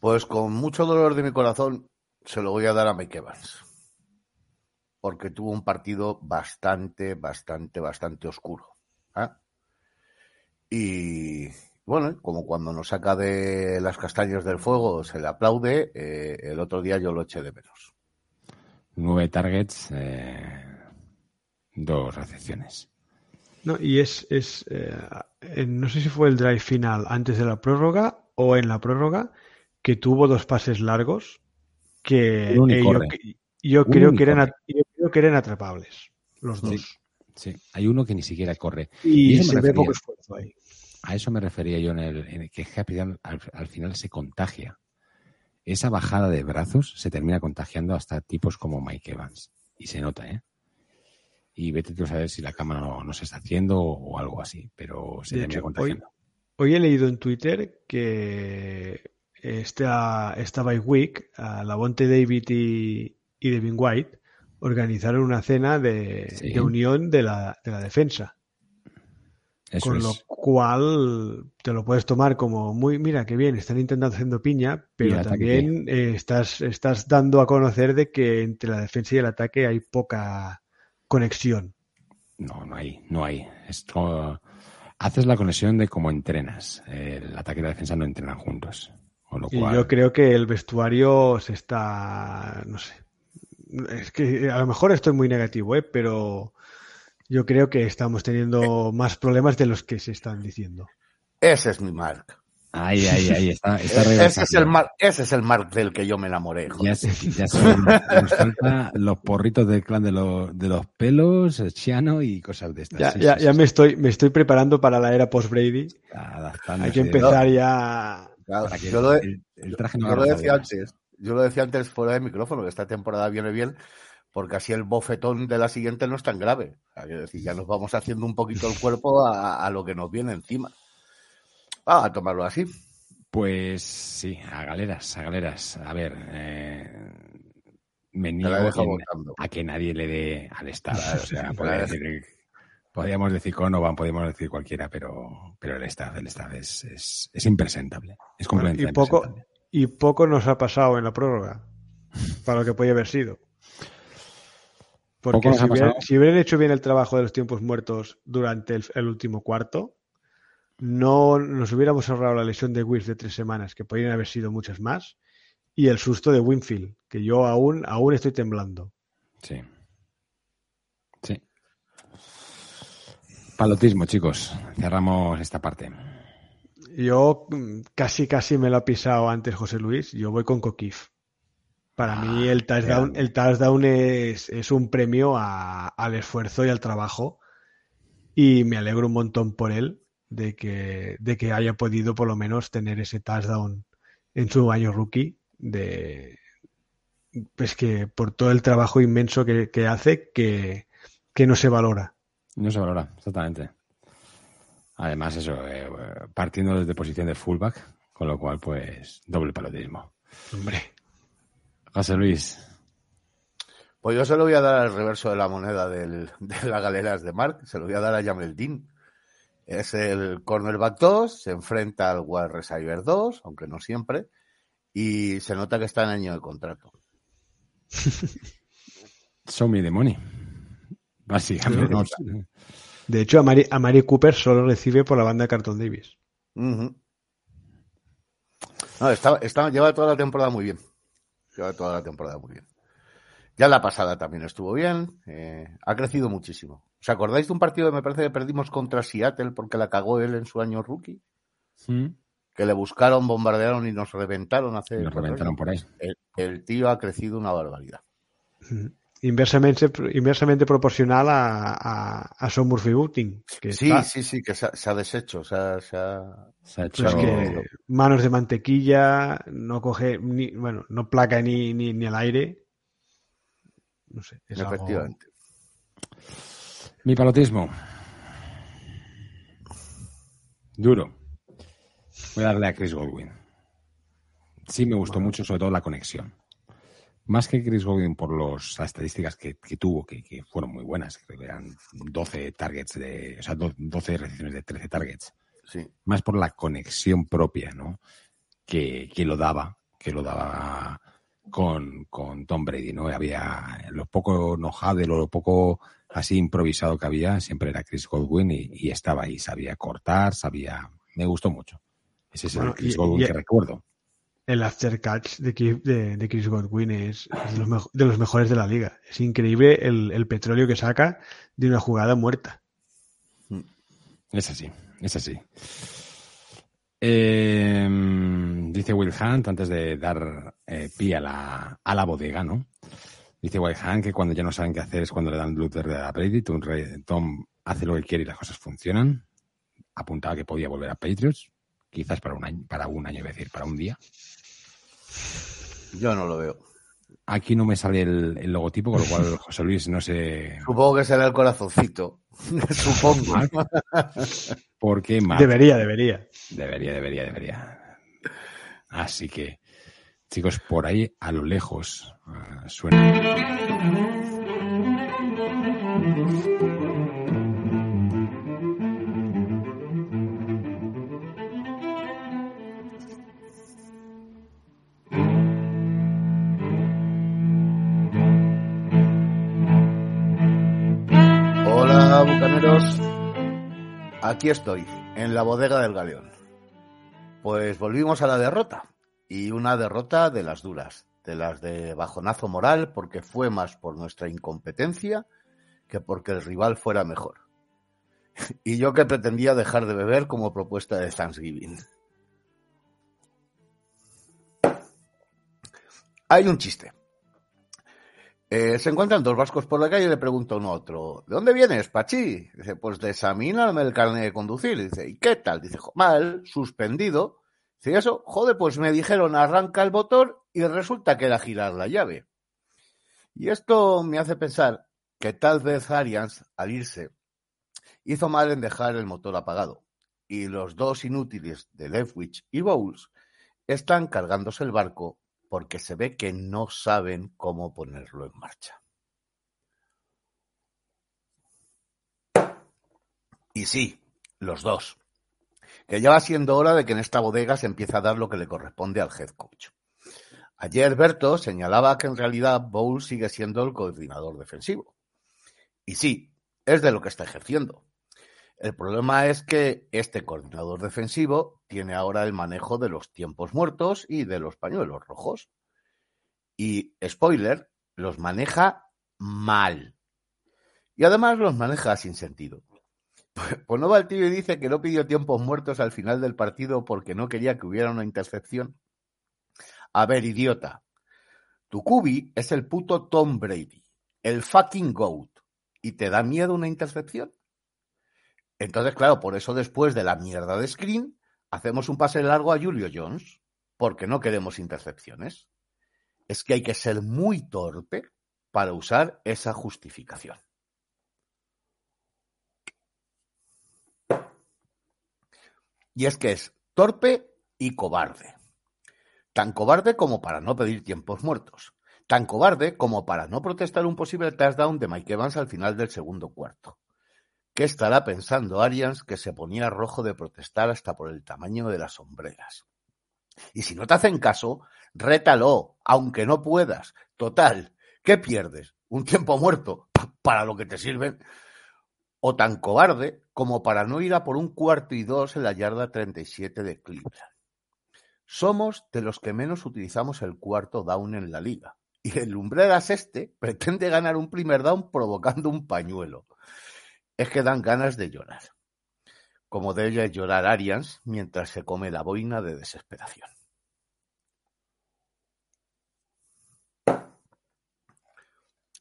Pues con mucho dolor de mi corazón se lo voy a dar a Mike Evans. Porque tuvo un partido bastante, bastante, bastante oscuro. ¿eh? Y bueno, como cuando nos saca de las castañas del fuego se le aplaude, eh, el otro día yo lo eché de menos nueve targets, eh, dos recepciones. No, y es, es eh, no sé si fue el drive final antes de la prórroga o en la prórroga, que tuvo dos pases largos que eh, yo, yo, creo que eran, yo, creo que eran, atrapables, los dos. Sí, sí, hay uno que ni siquiera corre. Y, y se ve poco esfuerzo ahí. A eso me refería yo en el, en el que Happy al, al final se contagia esa bajada de brazos se termina contagiando hasta tipos como Mike Evans. Y se nota, ¿eh? Y vete tú a saber si la cámara no, no se está haciendo o, algo así, pero se de termina hecho, contagiando. Hoy, hoy, he leído en Twitter que esta, esta bye week, a la Bonte David y, y Devin White organizaron una cena de, sí. de unión de la, de la defensa. Eso Con es. lo cual te lo puedes tomar como muy, mira, qué bien, están intentando haciendo piña, pero también eh, estás, estás dando a conocer de que entre la defensa y el ataque hay poca conexión. No, no hay, no hay. Esto haces la conexión de cómo entrenas. El ataque y la defensa no entrenan juntos. Con lo Y yo creo que el vestuario se está, no sé, es que a lo mejor estoy muy negativo, ¿eh? pero yo creo que estamos teniendo más problemas de los que se están diciendo. Ese es mi Mark. Ahí, ahí, ahí está. está ese, es el Mark ese es el Mark del que yo me enamoré. Ya, sé, ya son, nos falta los porritos del clan de, lo, de los pelos, el Chiano y cosas de estas. Ya, sí, ya, sí, ya sí. me, estoy, me estoy preparando para la era post-Brady. Hay que empezar ya. Claro, Para que yo lo, el, el traje no yo lo agarre decía antes. Yo lo decía antes fuera de micrófono, que esta temporada viene bien, porque así el bofetón de la siguiente no es tan grave. Quiero decir, ya nos vamos haciendo un poquito el cuerpo a, a lo que nos viene encima. Ah, a tomarlo así. Pues sí, a galeras, a galeras. A ver, eh, me niego a que nadie le dé al Estado. O sea, podría decir, podríamos decir Conovan, podríamos decir cualquiera, pero, pero el Estado, el Estado es, es, es impresentable. Es Bueno, completamente y poco, impresentable. y poco nos ha pasado en la prórroga para lo que podía haber sido. Porque si, hubieran hecho bien el trabajo de los tiempos muertos durante el, el último cuarto, no nos hubiéramos ahorrado la lesión de Wirtz de tres semanas, que podrían haber sido muchas más, y el susto de Winfield, que yo aún, aún estoy temblando. Sí. Sí. Palotismo, chicos. Cerramos esta parte. Yo mm, casi, casi me lo ha pisado antes José Luis. Yo voy con Coquif. Para mí el touchdown, el touchdown es, es un premio a- al esfuerzo y al trabajo. Y me alegro un montón por él de que, de que haya podido por lo menos tener ese touchdown en su año rookie. De, pues que por todo el trabajo inmenso que, que hace que, que no se valora. No se valora, exactamente. Además, eso, eh, partiendo desde posición de fullback, con lo cual, pues, doble palotismo. Hombre. José Luis, Pues yo se lo voy a dar al reverso de la moneda del, de las galeras de Mark, se lo voy a dar a Jamel Dean. Es el cornerback 2, se enfrenta al wide receiver 2, aunque no siempre, y se nota que está en año de contrato. show me the money. Básicamente. no, De hecho, a Mari, a Mari Cooper solo recibe por la banda Carton Davis. No, está, está- lleva toda la temporada muy bien. Lleva toda la temporada muy bien. Ya la pasada también estuvo bien. eh, ha crecido muchísimo. ¿Os acordáis de un partido que me parece que perdimos contra Seattle porque la cagó él en su año rookie? Mm. Que le buscaron, bombardearon y nos reventaron hace. Nos reventaron años. por ahí. El, el tío ha crecido una barbaridad. Ujú. Inversamente, inversamente proporcional a, a, a Sean Murphy Bunting, que Sí, está, sí, sí, que se ha, se ha deshecho. Se ha, se ha- Se ha hecho. pues que manos de mantequilla, no coge, ni, bueno, no placa ni, ni, ni al aire. No sé, es algo- efectivamente. Mi palotismo. Duro. Voy a darle a Chris Godwin. Sí me gustó mucho, sobre todo la conexión. Más que Chris Godwin por los, las estadísticas que, que tuvo, que, que fueron muy buenas. Creo que eran 12 targets de, o sea, do- 12 recepciones de 13 targets. Sí. Más por la conexión propia, ¿no? Que, que lo daba, que lo daba con, con Tom Brady, ¿no? Había lo poco enojado, lo poco así improvisado que había, siempre era Chris Godwin y, y estaba ahí, sabía cortar, sabía, me gustó mucho. Ese es Bueno, el Chris y- Godwin y- que recuerdo. El after catch de, de, de Chris Godwin es, de, los mejo- de los mejores de la liga. Es increíble el, el petróleo que saca de una jugada muerta. Es así, es así. Eh, dice Will Hunt, antes de dar eh, pie a la, a la bodega, ¿no? Dice Will Hunt que cuando ya no saben qué hacer es cuando le dan luz verde a Brady. Tom, Tom hace lo que quiere y las cosas funcionan. Apuntaba que podía volver a Patriots, quizás para un año, para un año, decir, para un día. Yo no lo veo. Aquí no me sale el, el logotipo, con lo cual José Luis no sé Supongo que será el corazoncito. Supongo. por qué más. Debería, debería. Debería, debería, debería. Así que, chicos, por ahí a lo lejos ah, suena. Aquí estoy, en la bodega del galeón. Pues volvimos a la derrota. Y una derrota de las duras, de las de bajonazo moral, porque fue más por nuestra incompetencia que porque el rival fuera mejor. Y yo que pretendía dejar de beber como propuesta de Thanksgiving. Hay un chiste. Eh, se encuentran dos vascos por la calle y le pregunta uno a otro, ¿de dónde vienes, Pachi? Dice, pues de examíname el carnet de conducir. Dice, ¿y qué tal? Dice, "Jo, mal, suspendido. Dice, ¿y eso? Joder, pues me dijeron arranca el motor y resulta que era girar la llave. Y esto me hace pensar que tal vez Arians, al irse, hizo mal en dejar el motor apagado. Y los dos inútiles de Leftwich y Bowles están cargándose el barco porque se ve que no saben cómo ponerlo en marcha. Y sí, los dos. Que ya va siendo hora de que en esta bodega se empiece a dar lo que le corresponde al head coach. Ayer Berto señalaba que en realidad Bowles sigue siendo el coordinador defensivo. Y sí, es de lo que está ejerciendo. El problema es que este coordinador defensivo tiene ahora el manejo de los tiempos muertos y de los pañuelos rojos. Y, spoiler, los maneja mal. Y además los maneja sin sentido. Pues no va el tío y dice que no pidió tiempos muertos al final del partido porque no quería que hubiera una intercepción. A ver, idiota. Tu cubi es el puto Tom Brady, el fucking GOAT. ¿Y te da miedo una intercepción? Entonces, claro, por eso después de la mierda de screen, hacemos un pase largo a Julio Jones, porque no queremos intercepciones. Es que hay que ser muy torpe para usar esa justificación. Y es que es torpe y cobarde. Tan cobarde como para no pedir tiempos muertos. Tan cobarde como para no protestar un posible touchdown de Mike Evans al final del segundo cuarto. ¿Qué estará pensando Arians que se ponía rojo de protestar hasta por el tamaño de las sombreras? Y si no te hacen caso, rétalo, aunque no puedas. Total, ¿qué pierdes? ¿Un tiempo muerto? para lo que te sirven, o tan cobarde como para no ir a por un cuarto y dos en la yarda 37 de Cleveland. Somos de los que menos utilizamos el cuarto down en la liga. Y el Lumbreras este pretende ganar un primer down provocando un pañuelo. Es que dan ganas de llorar. Como debe llorar Arians mientras se come la boina de desesperación.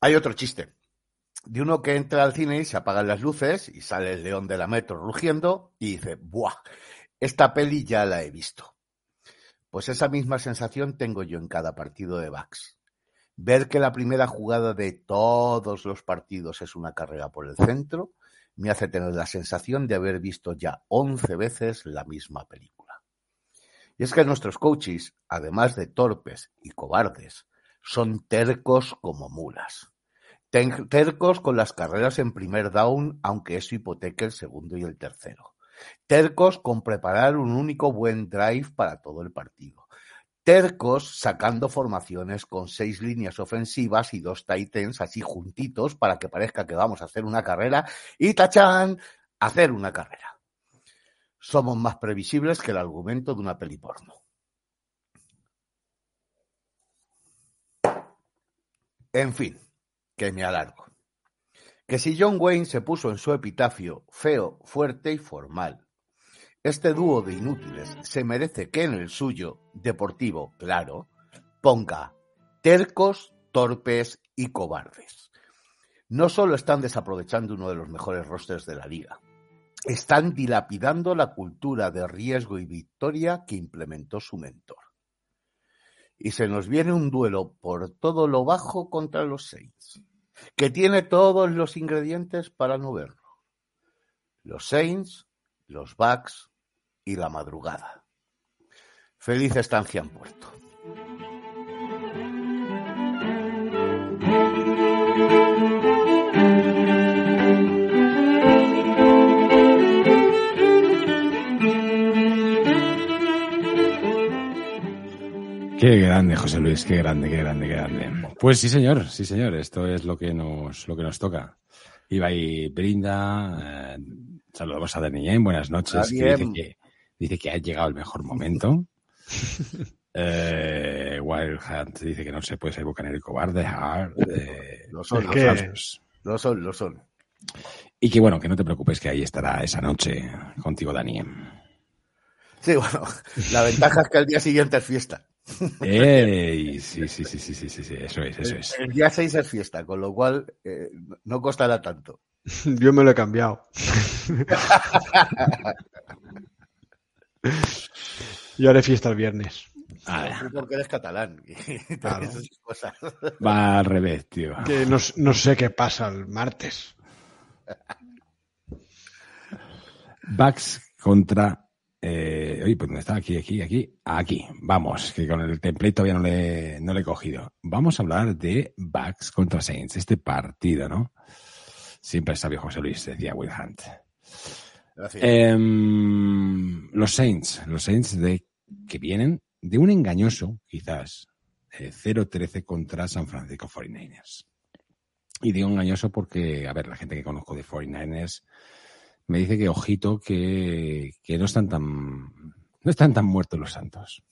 Hay otro chiste de uno que entra al cine y se apagan las luces y sale el león de la metro rugiendo y dice, ¡buah! Esta peli ya la he visto. Pues esa misma sensación tengo yo en cada partido de Bax. Ver que la primera jugada de todos los partidos es una carrera por el centro me hace tener la sensación de haber visto ya once veces la misma película. Y es que nuestros coaches, además de torpes y cobardes, son tercos como mulas Tercos con las carreras en primer down, aunque eso hipoteque el segundo y el tercero. Tercos con preparar un único buen drive para todo el partido. Tercos sacando formaciones con seis líneas ofensivas y dos titans así juntitos para que parezca que vamos a hacer una carrera y tachan, hacer una carrera. Somos más previsibles que el argumento de una peli porno. En fin, que me alargo. Que si John Wayne se puso en su epitafio feo, fuerte y formal, este dúo de inútiles se merece que en el suyo, deportivo, claro, ponga tercos, torpes y cobardes. No solo están desaprovechando uno de los mejores rosters de la liga, están dilapidando la cultura de riesgo y victoria que implementó su mentor. Y se nos viene un duelo por todo lo bajo contra los Saints que tiene todos los ingredientes para no verlo. Los Saints, los Bucks y la madrugada. Feliz estancia en puerto. Qué grande, José Luis, qué grande, qué grande, qué grande. Pues sí, señor, sí, señor, esto es lo que nos, lo que nos toca. Iba y brinda, eh, saludamos a Daniel, buenas noches, que dice, que dice que ha llegado el mejor momento. eh, Wild Hunt dice que no se puede ser bucanero y cobarde. Hard, eh, lo son, lo son, lo son. Y que bueno, que no te preocupes que ahí estará esa noche contigo, Daniel. Sí, bueno, la ventaja es que el día siguiente es fiesta. Ey, sí, sí, sí, sí, sí, sí, eso es, eso es. El, día 6 es fiesta, con lo cual eh, no costará tanto. Yo me lo he cambiado. Yo haré fiesta el viernes. Ah, porque eres catalán. Va al revés, tío. Que no, no sé qué pasa el martes. Bucks contra eh, oye, pues ¿dónde está? Aquí, aquí, aquí. Aquí. Vamos, que con el template todavía no le, no le he cogido. Vamos a hablar de Bucks contra Saints, este partido, ¿no? Siempre sabio José Luis, decía Will Hunt. Em, los Saints, los Saints de, que vienen de un engañoso, quizás, 0-13 contra San Francisco 49ers. Y digo engañoso porque, a ver, la gente que conozco de 49ers me dice que ojito que, no están tan no están tan muertos los santos.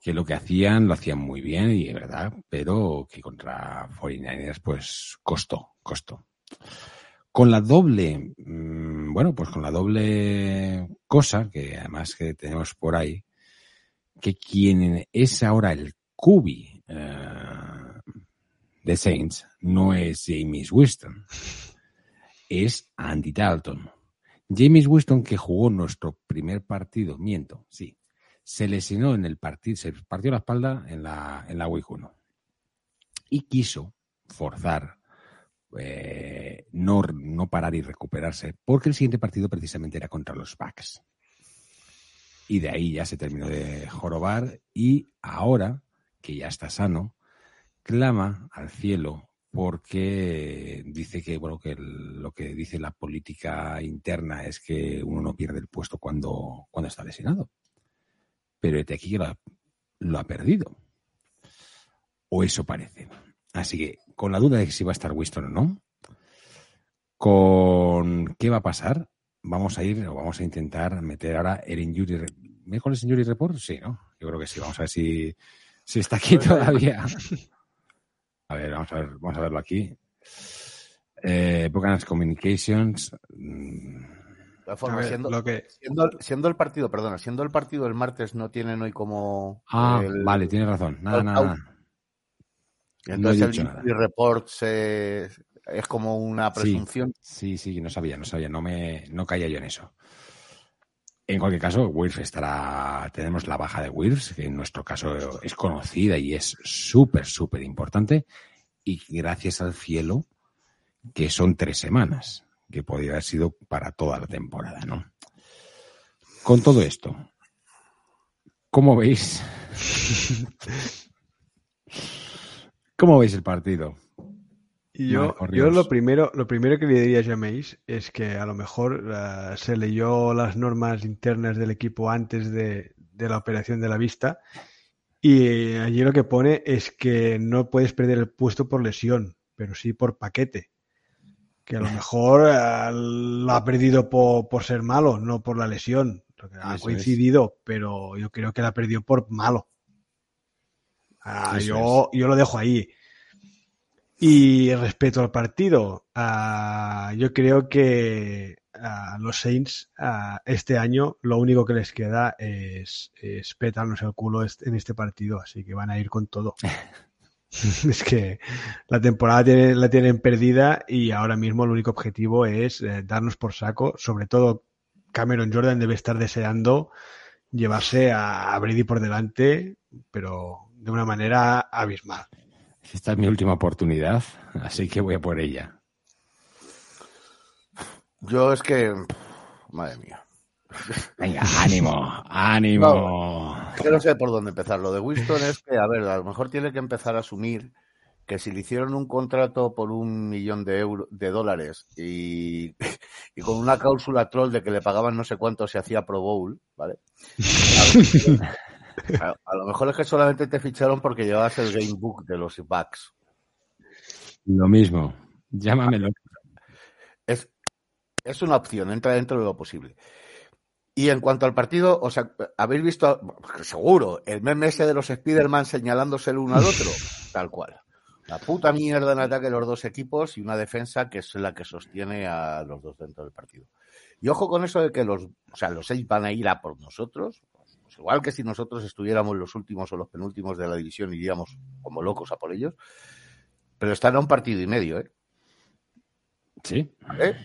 Que lo que hacían lo hacían muy bien y es verdad, pero que contra 49ers pues costó, costó. Con la doble, mm, bueno, pues con la doble cosa que además que tenemos por ahí, que quien es ahora el cubi eh, de Saints no es James Winston es Andy Dalton. James Winston, que jugó nuestro primer partido, miento, sí, se lesionó en el partido, se partió la espalda en la, en la Week 1 y quiso forzar, eh, no, no parar y recuperarse, porque el siguiente partido precisamente era contra los Bucks. Y de ahí ya se terminó de jorobar y ahora, que ya está sano, clama al cielo porque dice que bueno que lo que dice la política interna es que uno no pierde el puesto cuando, cuando está lesionado. Pero este aquí lo ha, lo ha perdido. O eso parece. Así que, con la duda de si va a estar Winston o no, con qué va a pasar, vamos a ir o vamos a intentar meter ahora el Injury. ¿Mejor el Injury Report? Sí, ¿no? Yo creo que sí. Vamos a ver si, si está aquí todavía. A ver, vamos a ver, vamos a verlo aquí. Eh, Buccaneers Communications. mm, De todas formas, A ver, siendo, lo que- siendo, siendo el partido, perdona, siendo el partido el martes, no tienen hoy como. Ah, el- vale, tienes razón. Nada, nada, nada. Y Entonces no he el dicho nada. injury report se- es como una presunción. Sí, sí, no sabía, no sabía, no me, no caía yo en eso. En cualquier caso, Wirf estará, tenemos la baja de Wirfs, que en nuestro caso es conocida y es súper, súper importante. Y gracias al cielo, que son tres semanas, que podría haber sido para toda la temporada, ¿no? Con todo esto, ¿cómo veis? ¿Cómo veis el partido? Yo, lo primero, lo primero que le diría a Jameis es que a lo mejor eh, se leyó las normas internas del equipo antes de, de la operación de la vista y allí lo que pone es que no puedes perder el puesto por lesión, pero sí por paquete. Que a lo mejor eh, lo ha perdido po- por, ser malo, no por la lesión. Ha Eso coincidido, pero yo creo que la perdió por malo. Ah, yo, yo lo dejo ahí. Y respecto al partido, ah, yo creo que a los Saints ah, este año lo único que les queda es, es petarnos el culo en este partido, así que van a ir con todo. es que la temporada tiene- la tienen perdida y ahora mismo el único objetivo es eh, darnos por saco. Sobre todo Cameron Jordan debe estar deseando llevarse a Brady por delante, pero de una manera abismal. Esta es mi última oportunidad, así que voy a por ella. Yo es que. Madre mía. Venga, ánimo, ánimo. Es que no sé por dónde empezar. Lo de Winston es que, a ver, a lo mejor tiene que empezar a asumir que si le hicieron un contrato por un millón de euros, de dólares y, y con una cláusula troll de que le pagaban no sé cuánto se hacía Pro Bowl, ¿vale? A, lo mejor es que solamente te ficharon porque llevabas el game book de los Bucks. Lo mismo, llámamelo. Es, es una opción, entra dentro de lo posible. Y en cuanto al partido, o sea, habéis visto, seguro, el meme ese de los Spider-Man señalándose el uno al otro, tal cual. La puta mierda en ataque de los dos equipos y una defensa que es la que sostiene a los dos dentro del partido. Y ojo con eso de que los, o sea, los seis van a ir a por nosotros, igual que si nosotros estuviéramos los últimos o los penúltimos de la división iríamos como locos a por ellos, pero están a un partido y medio, ¿eh? Sí, ¿vale?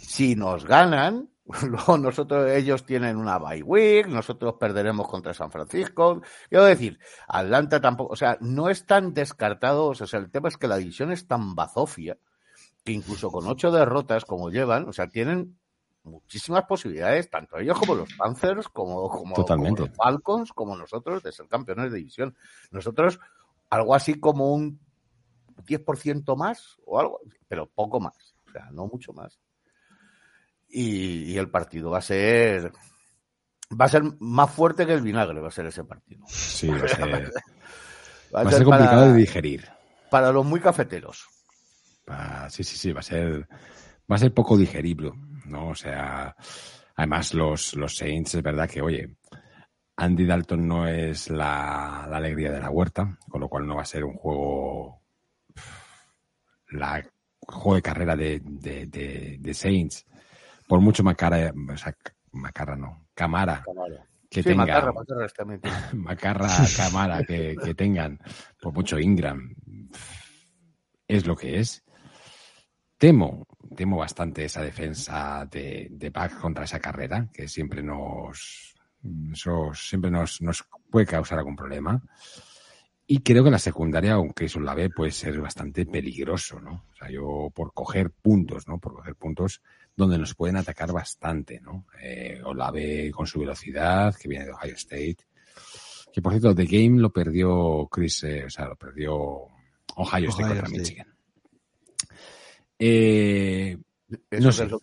Si nos ganan, luego nosotros, ellos tienen una bye week, nosotros perderemos contra San Francisco. Quiero decir, Atlanta tampoco, o sea, no están descartados, o sea, el tema es que la división es tan bazofia que incluso con ocho derrotas como llevan, o sea, tienen muchísimas posibilidades, tanto ellos como los Panthers, como, como, Totalmente. como los Falcons, como nosotros, de ser campeones de división. Nosotros, algo así como un 10% más o algo, pero poco más, o sea, no mucho más. Y, y el partido va a ser va a ser más fuerte que el vinagre, va a ser ese partido. sí, va a ser, Va a, va a ser ser complicado para, de digerir. para los muy cafeteros. Sí, sí, sí, va a ser, va a ser poco digerible, ¿no? O sea, además los, los Saints, es verdad que, oye, Andy Dalton no es la, la alegría de la huerta, con lo cual no va a ser un juego, la juego de carrera de, de, de, de Saints, por mucho Macara, o sea, Macara no, Camara que sí, tenga. Macarra, Macarra. Macarra, Camara que, que tengan, por mucho Ingram, es lo que es. Temo, temo bastante esa defensa de, de Pack contra esa carrera, que siempre nos, eso siempre nos, nos puede causar algún problema. Y creo que la secundaria, aunque eso la ve, puede ser bastante peligroso, ¿no? O sea, yo por coger puntos, ¿no? Por coger puntos donde nos pueden atacar bastante, ¿no? Eh, Olave con su velocidad, que viene de Ohio State. Que por cierto, The Game lo perdió Chris, eh, o sea, lo perdió Ohio State Ohio contra State. Michigan. Eh, Eso No es sé. lo-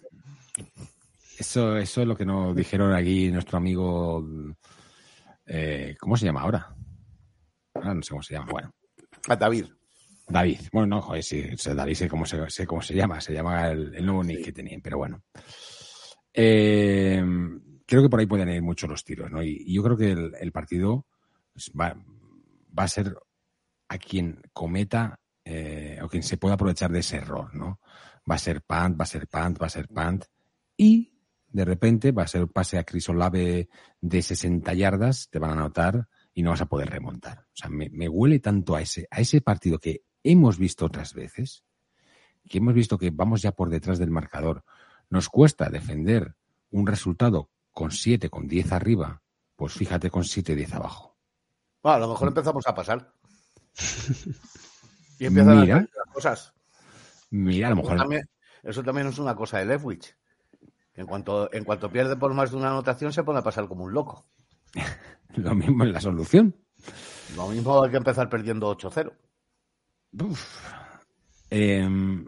eso, eso es lo que nos dijeron aquí nuestro amigo. Eh, ¿Cómo se llama ahora? Ahora no sé cómo se llama. Bueno, a David. David. Bueno, no, joder, sí, David sé cómo se, sé cómo se llama, se llama el, nuevo nick que tenían, pero bueno. Eh, creo que por ahí pueden ir mucho los tiros, ¿no? Y, yo creo que el, partido pues, va, va, a ser a quien cometa eh, o quien se pueda aprovechar de ese error, ¿no? Va a ser punt, va a ser punt, va a ser punt. Y de repente va a ser un pase a Crisolave de 60 yardas, te van a anotar y no vas a poder remontar. O sea, me, me huele tanto a ese, a ese partido que hemos visto otras veces, que hemos visto que vamos ya por detrás del marcador. Nos cuesta defender un resultado con 7, con 10 arriba, pues fíjate con 7, 10 abajo. Bueno, a lo mejor empezamos a pasar. y empiezan Mira, a hacer las cosas. Mira, a lo mejor. Eso también, es una cosa de Lefwich. En cuanto, en cuanto pierde por más de una anotación, se pone a pasar como un loco. lo mismo es la solución. Lo mismo hay que empezar perdiendo 8-0. Em,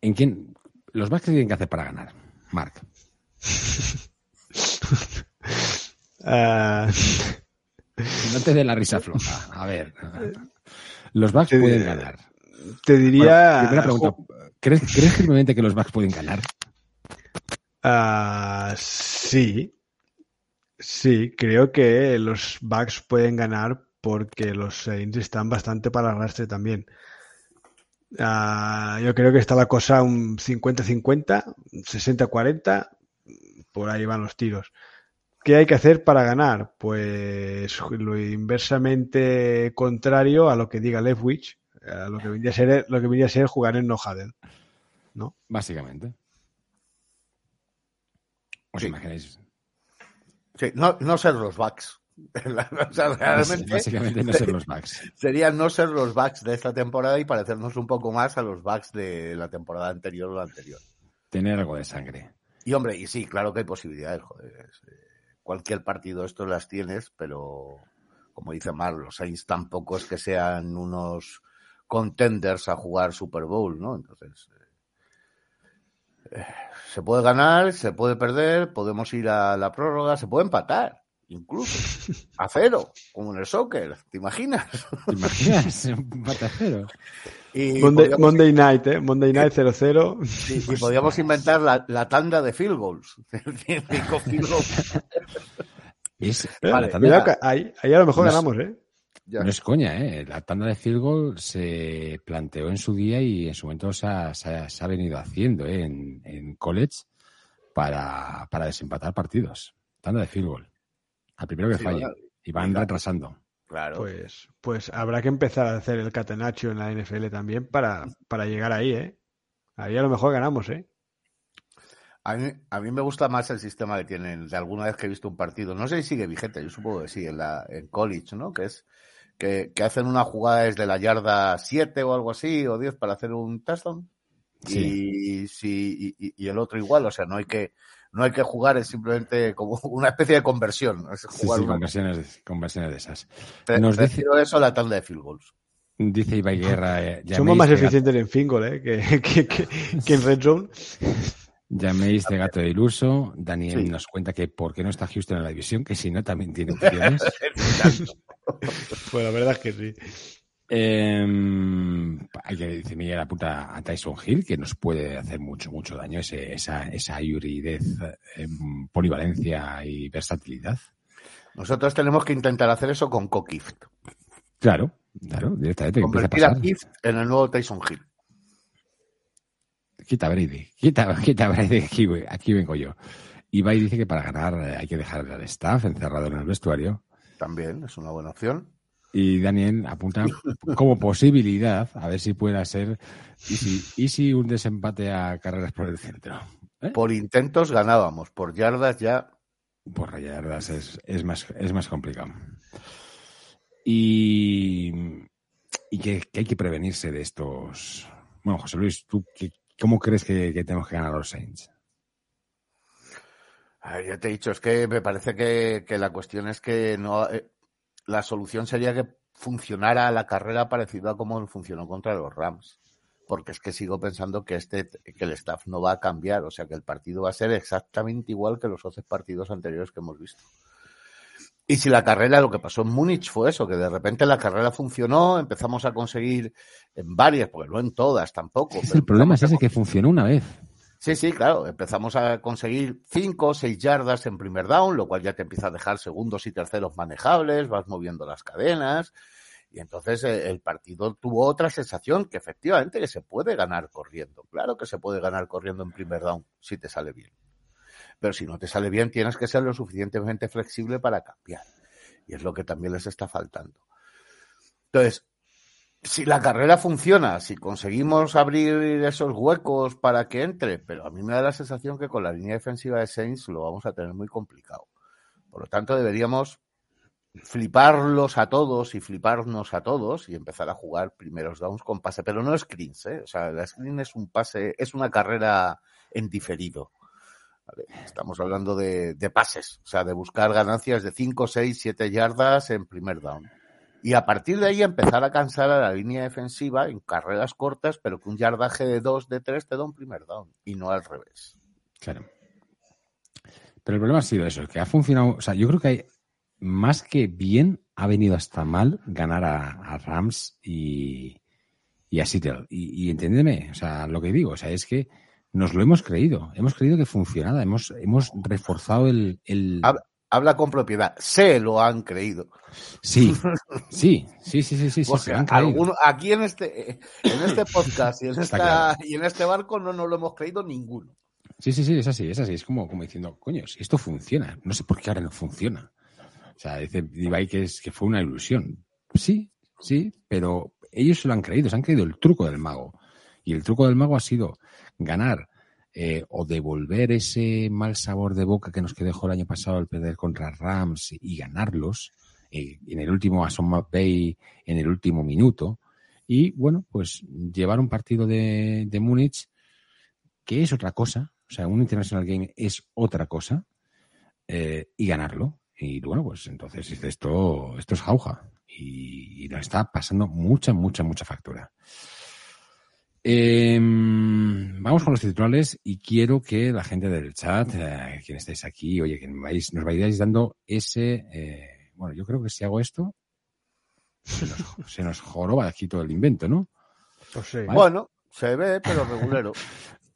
¿En quién? ¿Los Bucks tienen que hacer para ganar? Mark. Ah. No te dé la risa floja. A ver. Los Bucks pueden ganar. Te diría. primera pregunta. ¿Crees, ¿Crees firmemente que los Bucks pueden ganar? Uh, sí. Sí, creo que los Bucks pueden ganar porque los Saints están bastante para arrastre también. Uh, yo creo que está la cosa un 50-50, 60-40, por ahí van los tiros. ¿Qué hay que hacer para ganar? Pues lo inversamente contrario a lo que diga Leftwich, a lo que vendría a ser, lo que a ser jugar en no Haddle. ¿No? Básicamente. ¿Os imagináis? Sí, no, no ser los backs. Básicamente no ser los backs. Sería no ser los backs de esta temporada y parecernos un poco más a los backs de la temporada anterior o la anterior. Tener algo de sangre. Y hombre, y sí, claro que hay posibilidades, joder. Eh, cualquier partido esto las tienes, pero como dice Mar, los Saints tampoco es que sean unos contenders a jugar Super Bowl, ¿no? Entonces, eh, se puede ganar, se puede perder, podemos ir a la prórroga, se puede empatar, incluso a cero, como en el soccer, ¿te imaginas? ¿Te imaginas? Empate a cero. Y Monday, Night, ¿eh? Monday Night 0-0. Sí, y podríamos inventar la, la, tanda de field goals. field goals. Es, vale, ahí, ahí, a lo mejor ganamos, ¿eh? No es coña, ¿eh? La tanda de field goal se planteó en su día y en su momento se ha, se ha, venido haciendo ¿eh? en, en, college para, para, desempatar partidos. Tanda de field goal. Al primero que sí, falle. Y van retrasando. Claro. Pues, pues habrá que empezar a hacer el catenaccio en la NFL también para, para llegar ahí, ¿eh? Ahí a lo mejor ganamos, ¿eh? A mí, a mí me gusta más el sistema que tienen de alguna vez que he visto un partido. No sé si sigue vigente, yo supongo que sí, en, la, en college, ¿no? Que es que, que hacen una jugada desde la yarda 7 o algo así, o 10 para hacer un touchdown. Sí. Y, sí, y, y, el otro igual, o sea, no hay que no hay que jugar, es simplemente como una especie de conversión. Es jugar sí, sí, conversiones, conversiones de esas. Nos dice eso la tabla de field goals. Dice Ibai Guerra. Eh, Somos más eficientes en field eh, que, que, que, que, en red zone. Llaméis de gato de iluso. Daniel sí. nos cuenta que por qué no está Houston en la división, que si no también tiene opciones. pues la verdad es que sí. Eh, hay que decir Miguel apunta a Tyson Hill, que nos puede hacer mucho, mucho daño, ese, esa, esa hibridez, eh, polivalencia y versatilidad. Nosotros tenemos que intentar hacer eso con Coquift. Claro, claro, directamente. Convertir a, a en el nuevo Tyson Hill. Quita Brady, quita, quita Brady, aquí, aquí vengo yo. Ibai dice que para ganar hay que dejar al staff encerrado en el vestuario. También es una buena opción. Y Daniel apunta como posibilidad, a ver si pueda ser, y si, y si un desempate a carreras por el centro. ¿Eh? Por intentos ganábamos, por yardas ya. Por yardas es, es, más, es más complicado. Y, y que, que, hay que prevenirse de estos. Bueno, José Luis, ¿tú qué, cómo crees que, que, tenemos que ganar a los Saints? Ya te he dicho, es que me parece que, que la cuestión es que no. Eh, la solución sería que funcionara la carrera parecida a como funcionó contra los Rams. Porque es que sigo pensando que este, que el staff no va a cambiar, o sea que el partido va a ser exactamente igual que los 11 partidos anteriores que hemos visto. Y si la carrera, lo que pasó en Múnich fue eso, que de repente la carrera funcionó, empezamos a conseguir en varias, porque no en todas tampoco. Es el problema es ese que funcionó una vez. Sí, sí, claro. Empezamos a conseguir cinco o seis yardas en primer down, lo cual ya te empieza a dejar segundos y terceros manejables, vas moviendo las cadenas. Y entonces eh, el partido tuvo otra sensación que efectivamente que se puede ganar corriendo. Claro que se puede ganar corriendo en primer down si te sale bien. Pero si no te sale bien, tienes que ser lo suficientemente flexible para cambiar. Y es lo que también les está faltando. Entonces, si la carrera funciona, si conseguimos abrir esos huecos para que entre, pero a mí me da la sensación que con la línea defensiva de Saints lo vamos a tener muy complicado. Por lo tanto, deberíamos fliparlos a todos y fliparnos a todos y empezar a jugar primeros downs con pase, pero no screens, ¿eh? O sea, la screen es un pase, es una carrera en diferido. Estamos hablando de, pases, o sea, de buscar ganancias de 5, 6, 7 yardas en primer down. Y a partir de ahí empezar a cansar a la línea defensiva en carreras cortas, pero que un yardaje de 2, de 3 te da un primer down y no al revés. Claro. Pero el problema ha sido eso, que ha funcionado, o sea, yo creo que hay, más que bien, ha venido hasta mal ganar a, Rams y, a Seattle. Y, y entiéndeme, o sea, lo que digo, o sea, es que nos lo hemos creído, hemos creído que funcionaba, hemos, hemos reforzado el, Habla, con propiedad, se lo han creído. Sí, sí, sí, sí, sí, sí, se han creído. aquí en este, en este podcast y en, esta, y en este barco no nos lo hemos creído ninguno. Sí, sí, sí, es así, es así, es como, como diciendo, coño, si esto funciona, no sé por qué ahora no funciona. O sea, dice Ibai que, es, que fue una ilusión. Sí, sí, pero ellos se lo han creído, se han creído el truco del mago. Y el truco del mago ha sido ganar eh, o devolver ese mal sabor de boca que nos dejó el año pasado al perder contra Rams y ganarlos eh, en el último a Bay en el último minuto y bueno pues llevar un partido de, de Múnich que es otra cosa o sea un international game es otra cosa eh, y ganarlo. Y bueno pues entonces esto esto es jauja y, y nos está pasando mucha mucha mucha factura Em, vamos con los titulares y quiero que la gente del chat, eh, quien estéis aquí, oye, que nos, vais, nos vayáis dando ese... Eh, bueno, yo creo que si hago esto, se nos, se nos joroba aquí todo el invento, ¿no? Pues bueno, se ve, pero regulero.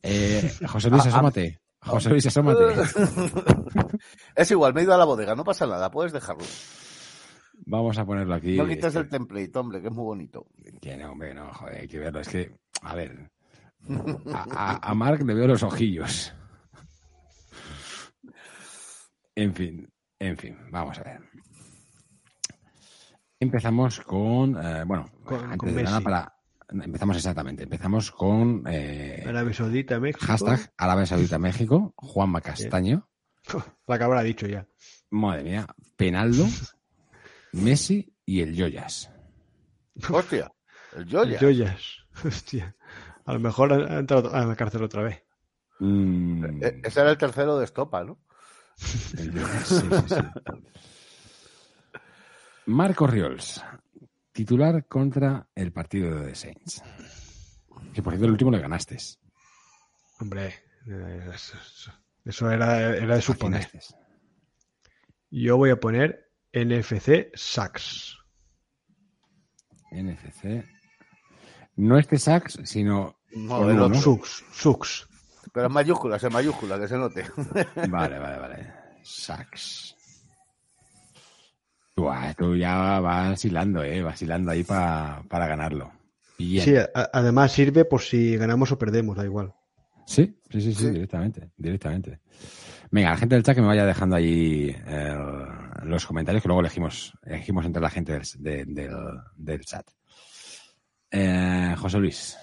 Eh, José Luis, asómate. José Luis, asómate. es igual, me he ido a la bodega, no pasa nada, puedes dejarlo. Vamos a ponerlo aquí. No quites el template, hombre, que es muy bonito. Que no, hombre, no, joder, hay que verlo. Es que a ver, a, Mark le veo los ojillos. En fin, en fin, vamos a ver. Empezamos con, eh, bueno, antes de nada para, empezamos exactamente, empezamos con eh, Arabia Saudita, México. Hashtag Arabia Saudita, México, Juanma Castaño. La que habrá dicho ya. Madre mía, Penaldo, Messi y el Joyas. Hostia, el Joyas. El Joyas. Hostia. A lo mejor ha entrado a la cárcel otra vez. Mm. E-, ese era el tercero de Estopa, ¿no? Sí, sí, sí. Marco Riols, titular contra el partido de The Saints. Que por cierto, el último le ganaste. Hombre, eso, era, era de suponer. Yo voy a poner NFC Sax. NFC no este sax, sino. No, el Sux. Sux. Pero en mayúsculas, en mayúsculas, que se note. Vale, vale, vale. Sax. Tú, ya vas hilando, ¿eh? Vas hilando ahí para ganarlo. Sí, además sirve por si ganamos o perdemos, da igual. Sí, sí, sí, sí, directamente, directamente. Venga, la gente del chat que me vaya dejando ahí los comentarios que luego elegimos, elegimos entre la gente del chat. Eh, José Luis.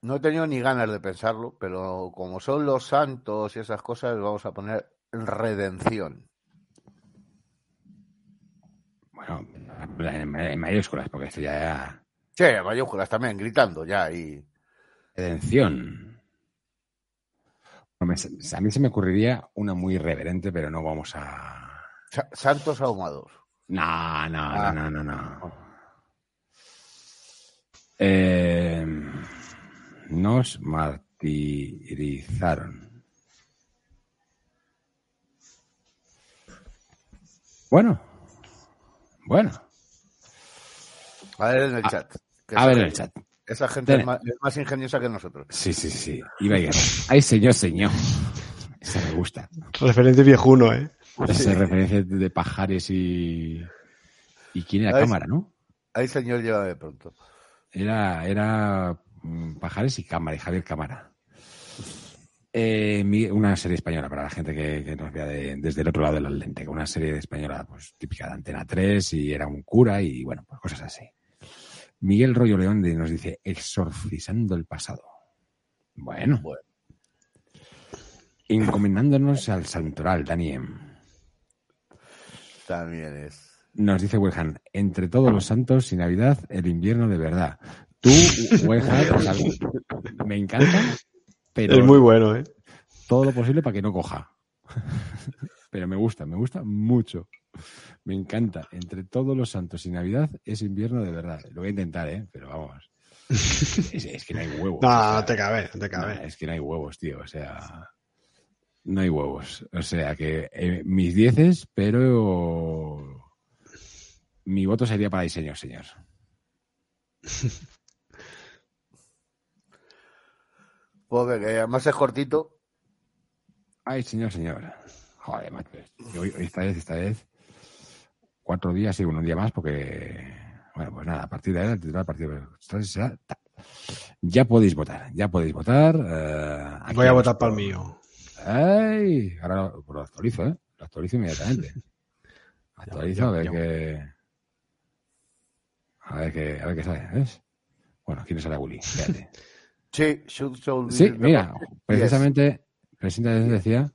No he tenido ni ganas de pensarlo, pero como son los santos y esas cosas, vamos a poner redención. Bueno, en, mayúsculas, porque esto ya. Sí, en mayúsculas también, gritando ya y. Redención. a mí se me ocurriría una muy irreverente, pero no vamos a. santos ahumados. No, no, no, ah. no, no, no. Eh, nos martirizaron. Bueno, Bueno. A ver en el chat. que A esa ver en el gente- chat. Esa gente es más, es más ingeniosa que nosotros. Sí, sí, sí. Iba a ir. Ay, señor, señor. Esa me gusta. Referente viejuno, ¿eh? Esa referencia de pajares y. ¿Y quién era Ay, cámara, no? Ahí, señor, llega de pronto. Era, era mm, Pajares y Cámara, y Javier Cámara. Eh, una serie española para la gente que, que nos vea de- desde el otro lado del lente, una serie española pues típica de Antena 3 y era un cura y bueno, pues cosas así. Miguel Rollo León nos dice, exorcizando el pasado. Bueno. Bueno. Encomendándonos al santoral, Daniel. También es. Nos dice Wilhelm, entre todos los santos y Navidad, el invierno de verdad. Tú, o sea, me encanta, pero Es muy bueno, ¿eh? todo lo posible para que no coja. pero me gusta, me gusta mucho. Me encanta. Entre todos los santos y Navidad es invierno de verdad. Lo voy a intentar, ¿eh? Pero vamos. Es, es que no hay huevos. No, o sea, no te cabe, no te no, cabe. es que no hay huevos, tío. O sea, no hay huevos. O sea, que eh, mis dieces, pero mi voto sería para diseño, señor. Pues que además es cortito. Ay, señor, señor. Joder, macho. Hoy, esta vez, esta vez, cuatro días y un día más porque, bueno, pues nada, a partir de ahí, el titular tal. Ya podéis votar, ya podéis votar. eh, aquí Voy a votar para el mío. Ay, ahora lo, lo actualizo, ¿eh? Lo actualizo inmediatamente. Actualizo Ya, a ver ya. qué. A ver qué, a ver qué sale, ¿ves? Bueno, ¿quién sale Willy? Espérate. Sí, should, should Sí, mira, Yes. precisamente, precisamente decía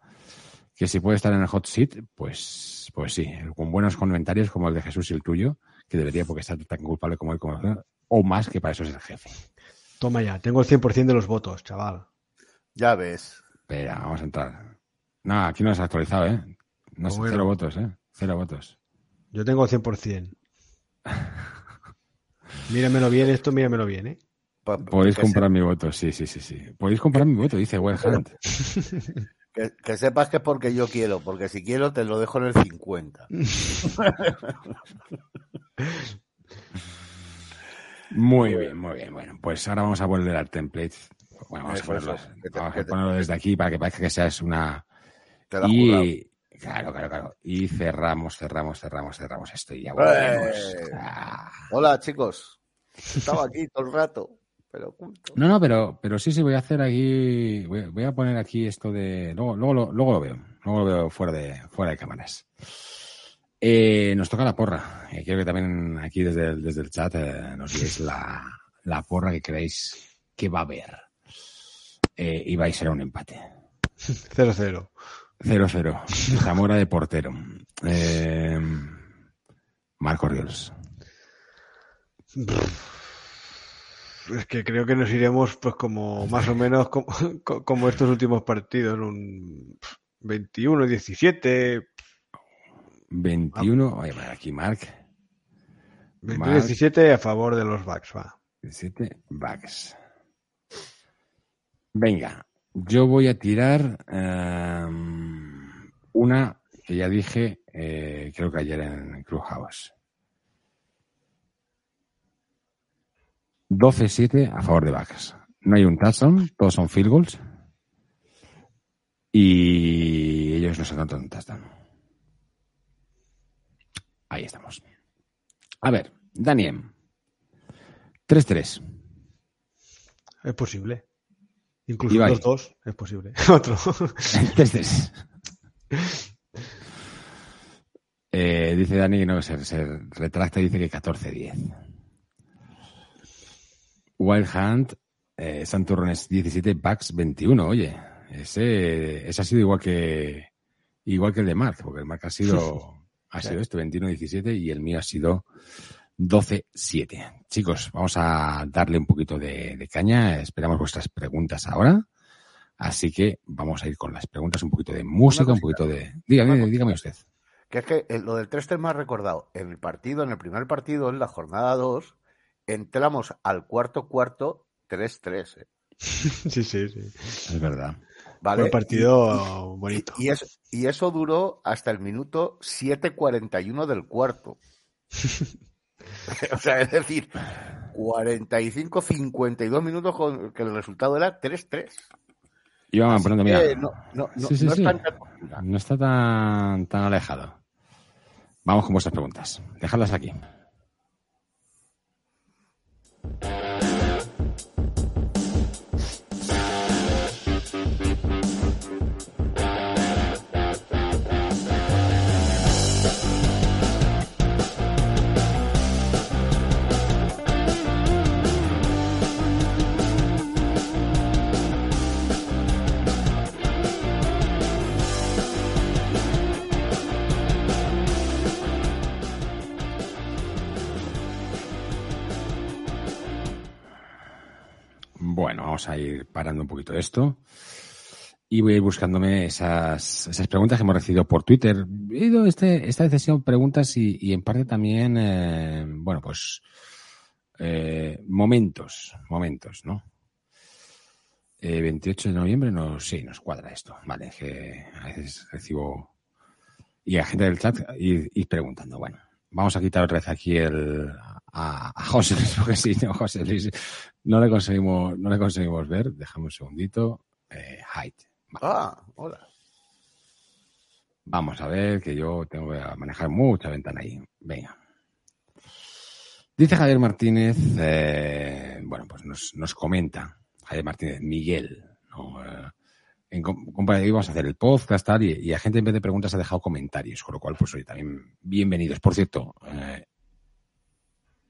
que si puede estar en el hot seat, pues, pues sí, con buenos comentarios como el de Jesús y el tuyo, que debería porque está tan culpable como él, como o más que para eso es el jefe. Toma ya, tengo el 100% de los votos, chaval. Ya ves. Espera, vamos a entrar. No, aquí no se ha actualizado, ¿eh? No sé, cero votos, ¿eh? Cero votos. Yo tengo el 100%. Míramelo bien esto, míramelo bien, ¿eh? Pa- Podéis comprar mi voto, sí, sí, sí, sí. Podéis comprar mi voto, dice Well Hunt. que, que sepas que es porque yo quiero, porque si quiero te lo dejo en el 50. Muy bien, muy bien. Bueno, pues ahora vamos a volver al template. Bueno, vamos a ponerlo, eso, que te- vamos que a te- ponerlo desde aquí para que parezca que seas una... Te la. Y... Claro, claro, claro. Y cerramos, cerramos, cerramos, cerramos esto y ya volvemos. ¡Eh! Ah. Hola, chicos. Estaba aquí todo el rato, pero oculto. No, no, pero, pero sí, sí, voy a hacer aquí, voy, voy a poner aquí esto de, luego, luego, lo, luego lo veo, luego lo veo fuera de, fuera de cámaras. Eh, nos toca la porra. Eh, quiero que también aquí desde el, desde el chat eh, nos digáis la, la porra que creéis que va a haber. Eh, y va a ser un empate. 0-0. 0-0. Zamora de portero. Eh, Marco Rios. Es que creo que nos iremos pues como más o menos como, co- como estos últimos partidos, un 21-17, 21. Voy a poner aquí Marc. Marc. 21-17 a favor de los Bucks, va. 17 backs. Venga, yo voy a tirar ehm, una que ya dije, eh, creo que ayer en Clubhouse. 12-7 a favor de backs. No hay un touchdown, todos son field goals. Y ellos no sacan un touchdown. Ahí estamos. A ver, Daniel. 3-3. Es posible. Incluso los dos, es posible. Otro. 3-3. Eh, dice Dani que no, se, se retracta y dice que 14-10. Wild Hunt, eh, Santurrones 17, Bucks 21. Oye, ese, ese ha sido igual que igual que el de Mark, porque el Mark ha sido, ha sido esto, 21-17 y el mío ha sido 12-7. Chicos, vamos a darle un poquito de, de caña. Esperamos vuestras preguntas ahora. Así que vamos a ir con las preguntas, un poquito de música, un poquito de... Dígame, dígame usted. Que es que eh, lo del 3-3 me ha recordado. En el partido, en el primer partido, en la jornada 2, entramos al cuarto cuarto 3-3. eh, sí, sí, sí. Es verdad. ¿Vale? Fue un partido bonito. Y, y eso, y eso duró hasta el minuto 7.41 del cuarto. o sea, es decir, 45-52 minutos con que el resultado era 3-3. Iban poniendo, mira. No, no, no, Sí, sí, no sí. es tan No está tan, tan alejado. Vamos con vuestras preguntas. Dejadlas aquí. Bueno, vamos a ir parando un poquito esto. Y voy a ir buscándome esas, esas preguntas que hemos recibido por Twitter. He ido este, esta vez preguntas y, en parte también, eh, bueno, pues eh, momentos, momentos, ¿no? Eh, 28 de noviembre, no, sí, nos cuadra esto. Vale, que a veces recibo y a gente del chat ir, ir preguntando. Bueno, vamos a quitar otra vez aquí el a, a José Luis, porque sí, no, José Luis no le conseguimos, no le conseguimos ver. Déjame un segundito. Eh, hide. Vale. Ah, hola. Vamos a ver, que yo tengo que manejar mucha ventana ahí. Venga. Dice Javier Martínez, eh, bueno, pues nos, nos comenta, Javier Martínez, Miguel, ¿no? Eh, en vamos a hacer el podcast tal, y, y a gente en vez de preguntas ha dejado comentarios, con lo cual, pues oye, también bienvenidos. Por cierto, eh,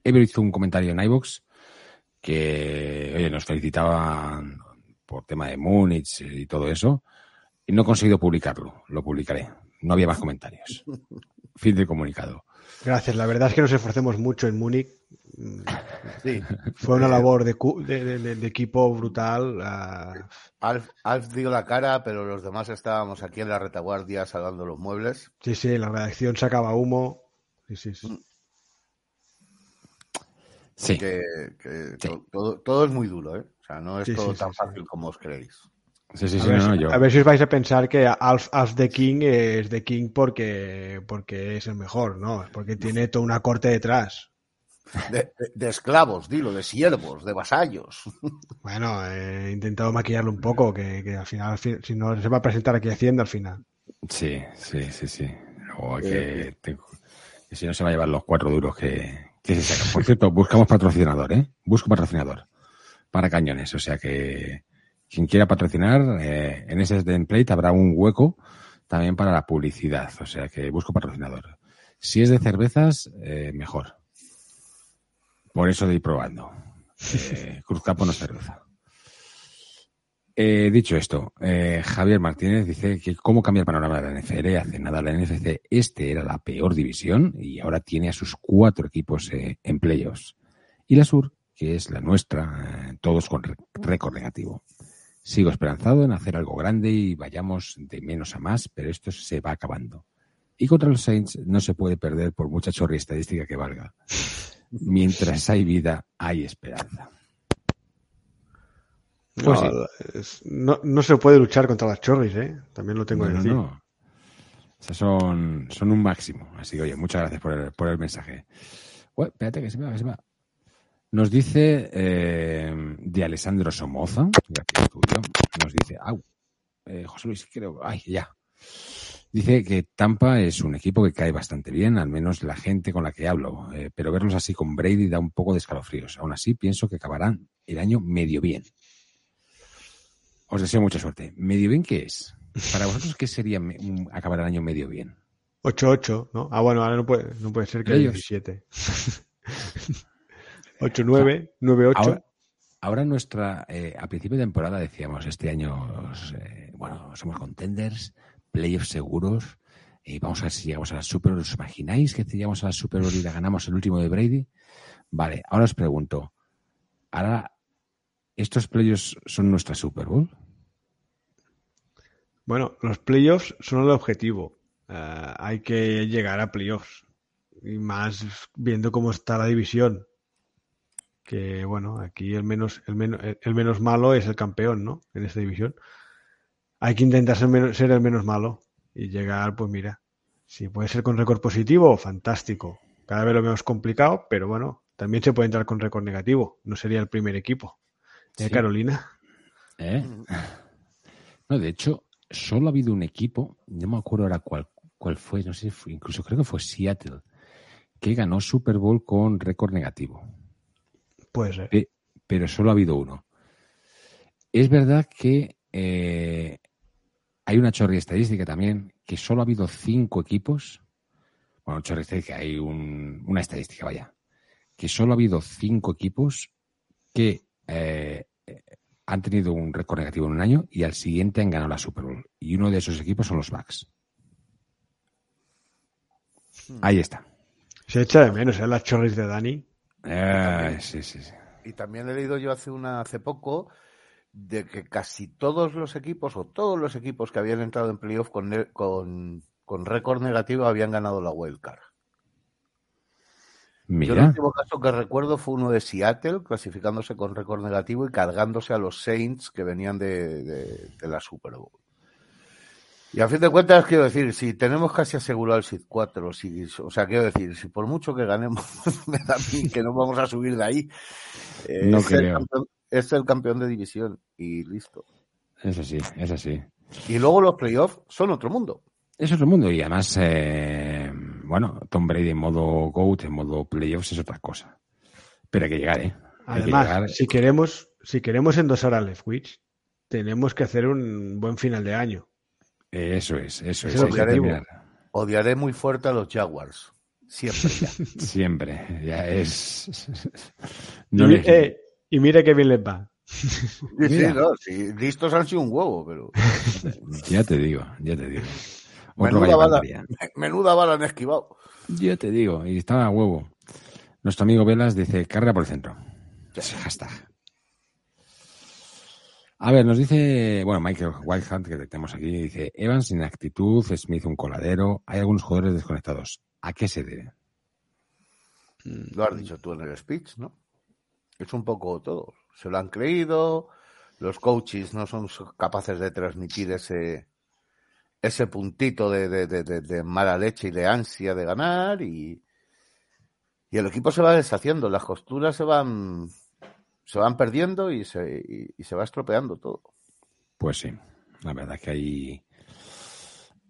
he visto un comentario en iVoox que, oye, nos felicitaban por tema de Múnich y todo eso, y no he conseguido publicarlo, lo publicaré. No había más comentarios. Fin del comunicado. Gracias. La verdad es que nos esforcemos mucho en Múnich. Mm, Sí. Fue una labor de, de- de- de- equipo brutal. ah, Alf, Alf dio la cara, pero los demás estábamos aquí en la retaguardia salvando los muebles. sí, sí, la redacción sacaba humo. Sí, sí, sí. Sí. Que, que Sí. to- todo, todo es muy duro, ¿eh? O sea, no es Sí, todo sí, tan sí, sí. fácil como os creéis. Sí, sí, A ver, no, no, si- yo. a ver si os vais a pensar que Alf, Alf the King es The King porque, porque es el mejor, ¿no? Es porque tiene toda una corte detrás. De, de- de esclavos, dilo, de siervos, de vasallos. Bueno, he intentado maquillarlo un poco, que, que al final, al fin- si no se va a presentar aquí Hacienda al final. Sí, sí, sí, sí. Luego hay que, te- que si no se va a llevar los cuatro duros que, Por cierto, buscamos patrocinador, ¿eh? Busco patrocinador para cañones. O sea que quien quiera patrocinar, eh, en ese template habrá un hueco también para la publicidad. O sea que busco patrocinador. Si es de cervezas, eh, mejor. Por eso de ir probando. Eh, Cruz no cerveza. Eh, dicho esto, eh, Javier Martínez dice que cómo cambia el panorama de la NFL. Hace nada la NFC este era la peor división y ahora tiene a sus cuatro equipos eh, en playoffs. Y la Sur, que es la nuestra, eh, todos con récord negativo. Sigo esperanzado en hacer algo grande y vayamos de menos a más, pero esto se va acabando. Y contra los Saints no se puede perder por mucha chorri estadística que valga. Mientras hay vida, hay esperanza. No, Pues sí. es- no, no se puede luchar contra las chorris, ¿eh? También lo tengo que decir. no. Son, son un máximo. Así que, oye, muchas gracias por el, por el mensaje. Ué, espérate, que se me va, que se me va. Nos dice eh, de Alessandro Somoza, nos dice, au, eh, José Luis, creo, ay, ya. Dice que Tampa es un equipo que cae bastante bien, al menos la gente con la que hablo, eh, pero verlos así con Brady da un poco de escalofríos. Aún así, pienso que acabarán el año medio bien. Os deseo mucha suerte. ¿Medio bien qué es? Para vosotros, ¿qué sería acabar el año medio bien? 8-8, ¿no? Ah, bueno, ahora no puede, no puede ser que Ellos. 17. 8-9, 9-8. Ahora, ahora nuestra, eh, a principio de temporada decíamos, este año, eh, bueno, somos contenders, playoffs seguros, y vamos a ver si llegamos a la Super Bowl. ¿Os imagináis que si llegamos a la Super Bowl y la ganamos el último de Brady? Vale, ahora os pregunto, ¿ahora estos playoffs son nuestra Super Bowl? Bueno, los playoffs son el objetivo. Eh, hay que llegar a playoffs. Y más viendo cómo está la división. Que bueno, aquí el menos, el menos, el menos malo es el campeón, ¿no? En esta división. Hay que intentar ser, menos- ser el menos malo. Y llegar, pues mira, si puede ser con récord positivo, fantástico. cada vez lo vemos complicado, pero bueno, también se puede entrar con récord negativo. No sería el primer equipo. ¿Eh, Sí. Carolina? ¿Eh? No, de hecho, solo ha habido un equipo, no me acuerdo ahora cuál, cuál fue, no sé, fue- incluso creo que fue Seattle, que ganó Super Bowl con récord negativo. Puede ser. Pe- pero solo ha habido uno. Es verdad que eh, hay una chorri estadística también, que solo ha habido cinco equipos, bueno, chorri estadística, hay un- una estadística, vaya, que solo ha habido cinco equipos que eh, han tenido un récord negativo en un año y al siguiente han ganado la Super Bowl. Y uno de esos equipos son los Bucks. Ahí está. Se echa de menos, ¿eh? Las chorris de Dani. Eh, sí, sí, sí. Y también he leído yo hace una hace poco de que casi todos los equipos o todos los equipos que habían entrado en playoff con, con, con récord negativo habían ganado la wild Yo el último caso que recuerdo fue uno de Seattle, clasificándose con récord negativo y cargándose a los Saints que venían de, de- de la Super Bowl. Y a fin de cuentas, quiero decir, si tenemos casi asegurado el SID 4, si, o sea, quiero decir, si por mucho que ganemos, me da que no vamos a subir de ahí. Eh, No es, el creo. campeón, es el campeón de división y listo. es así, es así. Y luego los playoffs son otro mundo. Eso es el mundo. Y además, eh, bueno, Tom Brady en modo GOAT, en modo playoffs es otra cosa. Pero hay que llegar, ¿eh? Hay que Además, llegar. si queremos, si queremos endosar a Leftwich, tenemos que hacer un buen final de año. Eso es, eso es. Haremos. terminar. Odiaré muy fuerte a los Jaguars. Siempre ya. Siempre. Ya es. y, No mi- le- eh, y mire que bien les va. Sí, sí, no, sí, listos han sido un huevo, pero Ya te digo, ya te digo. Menuda bala, menuda bala han esquivado. Ya te digo, y estaba a huevo. Nuestro amigo Velas dice, carga por el centro. Hashtag. A ver, nos dice, bueno, Michael Whitehunt, que tenemos aquí, dice, Evans sin actitud, Smith un coladero, hay algunos jugadores desconectados. ¿A qué se debe? Lo has dicho tú en el speech, ¿no? Es un poco todo. Se lo han creído, los coaches no son capaces de transmitir ese ese puntito de, de- de- de- mala leche y de ansia de ganar y, y el equipo se va deshaciendo, las costuras se van se van perdiendo y se, y- se va estropeando todo. Pues sí, la verdad que ahí,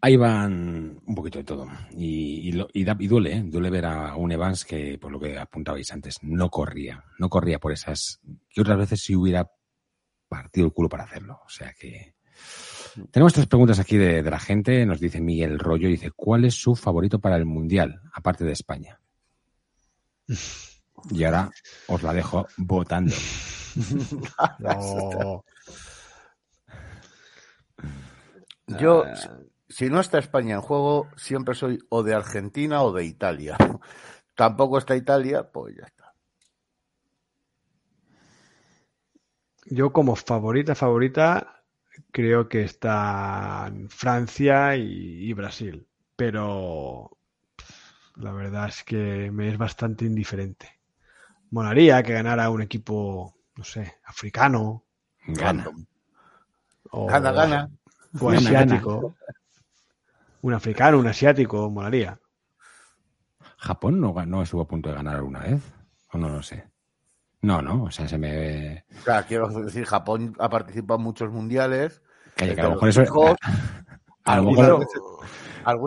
ahí van un poquito de todo. Y, lo- da- y duele, ¿eh? duele ver a un Evans que, por lo que apuntabais antes, no corría, no corría por esas, que otras veces sí hubiera partido el culo para hacerlo. O sea que... Tenemos tres preguntas aquí de, de la gente. Nos dice Miguel Rollo, dice, ¿cuál es su favorito para el Mundial, aparte de España? Y ahora os la dejo votando. No. Yo, Ah. si, si no está España en juego, siempre soy o de Argentina o de Italia. Tampoco está Italia, pues ya está. Yo como favorita, favorita, creo que están Francia y, y Brasil. Pero la verdad es que me es bastante indiferente. Molaría que ganara un equipo, no sé, africano Gana. o, Gana, gana. o Gana, asiático. Un africano, un asiático, molaría. ¿Japón no, ga- no estuvo a punto de ganar alguna vez? ¿O no lo sé? No, no, o sea, se me... O sea, quiero decir, Japón ha participado en muchos mundiales. Calla, que Desde a lo mejor eso... hijos, A lo mejor... veces-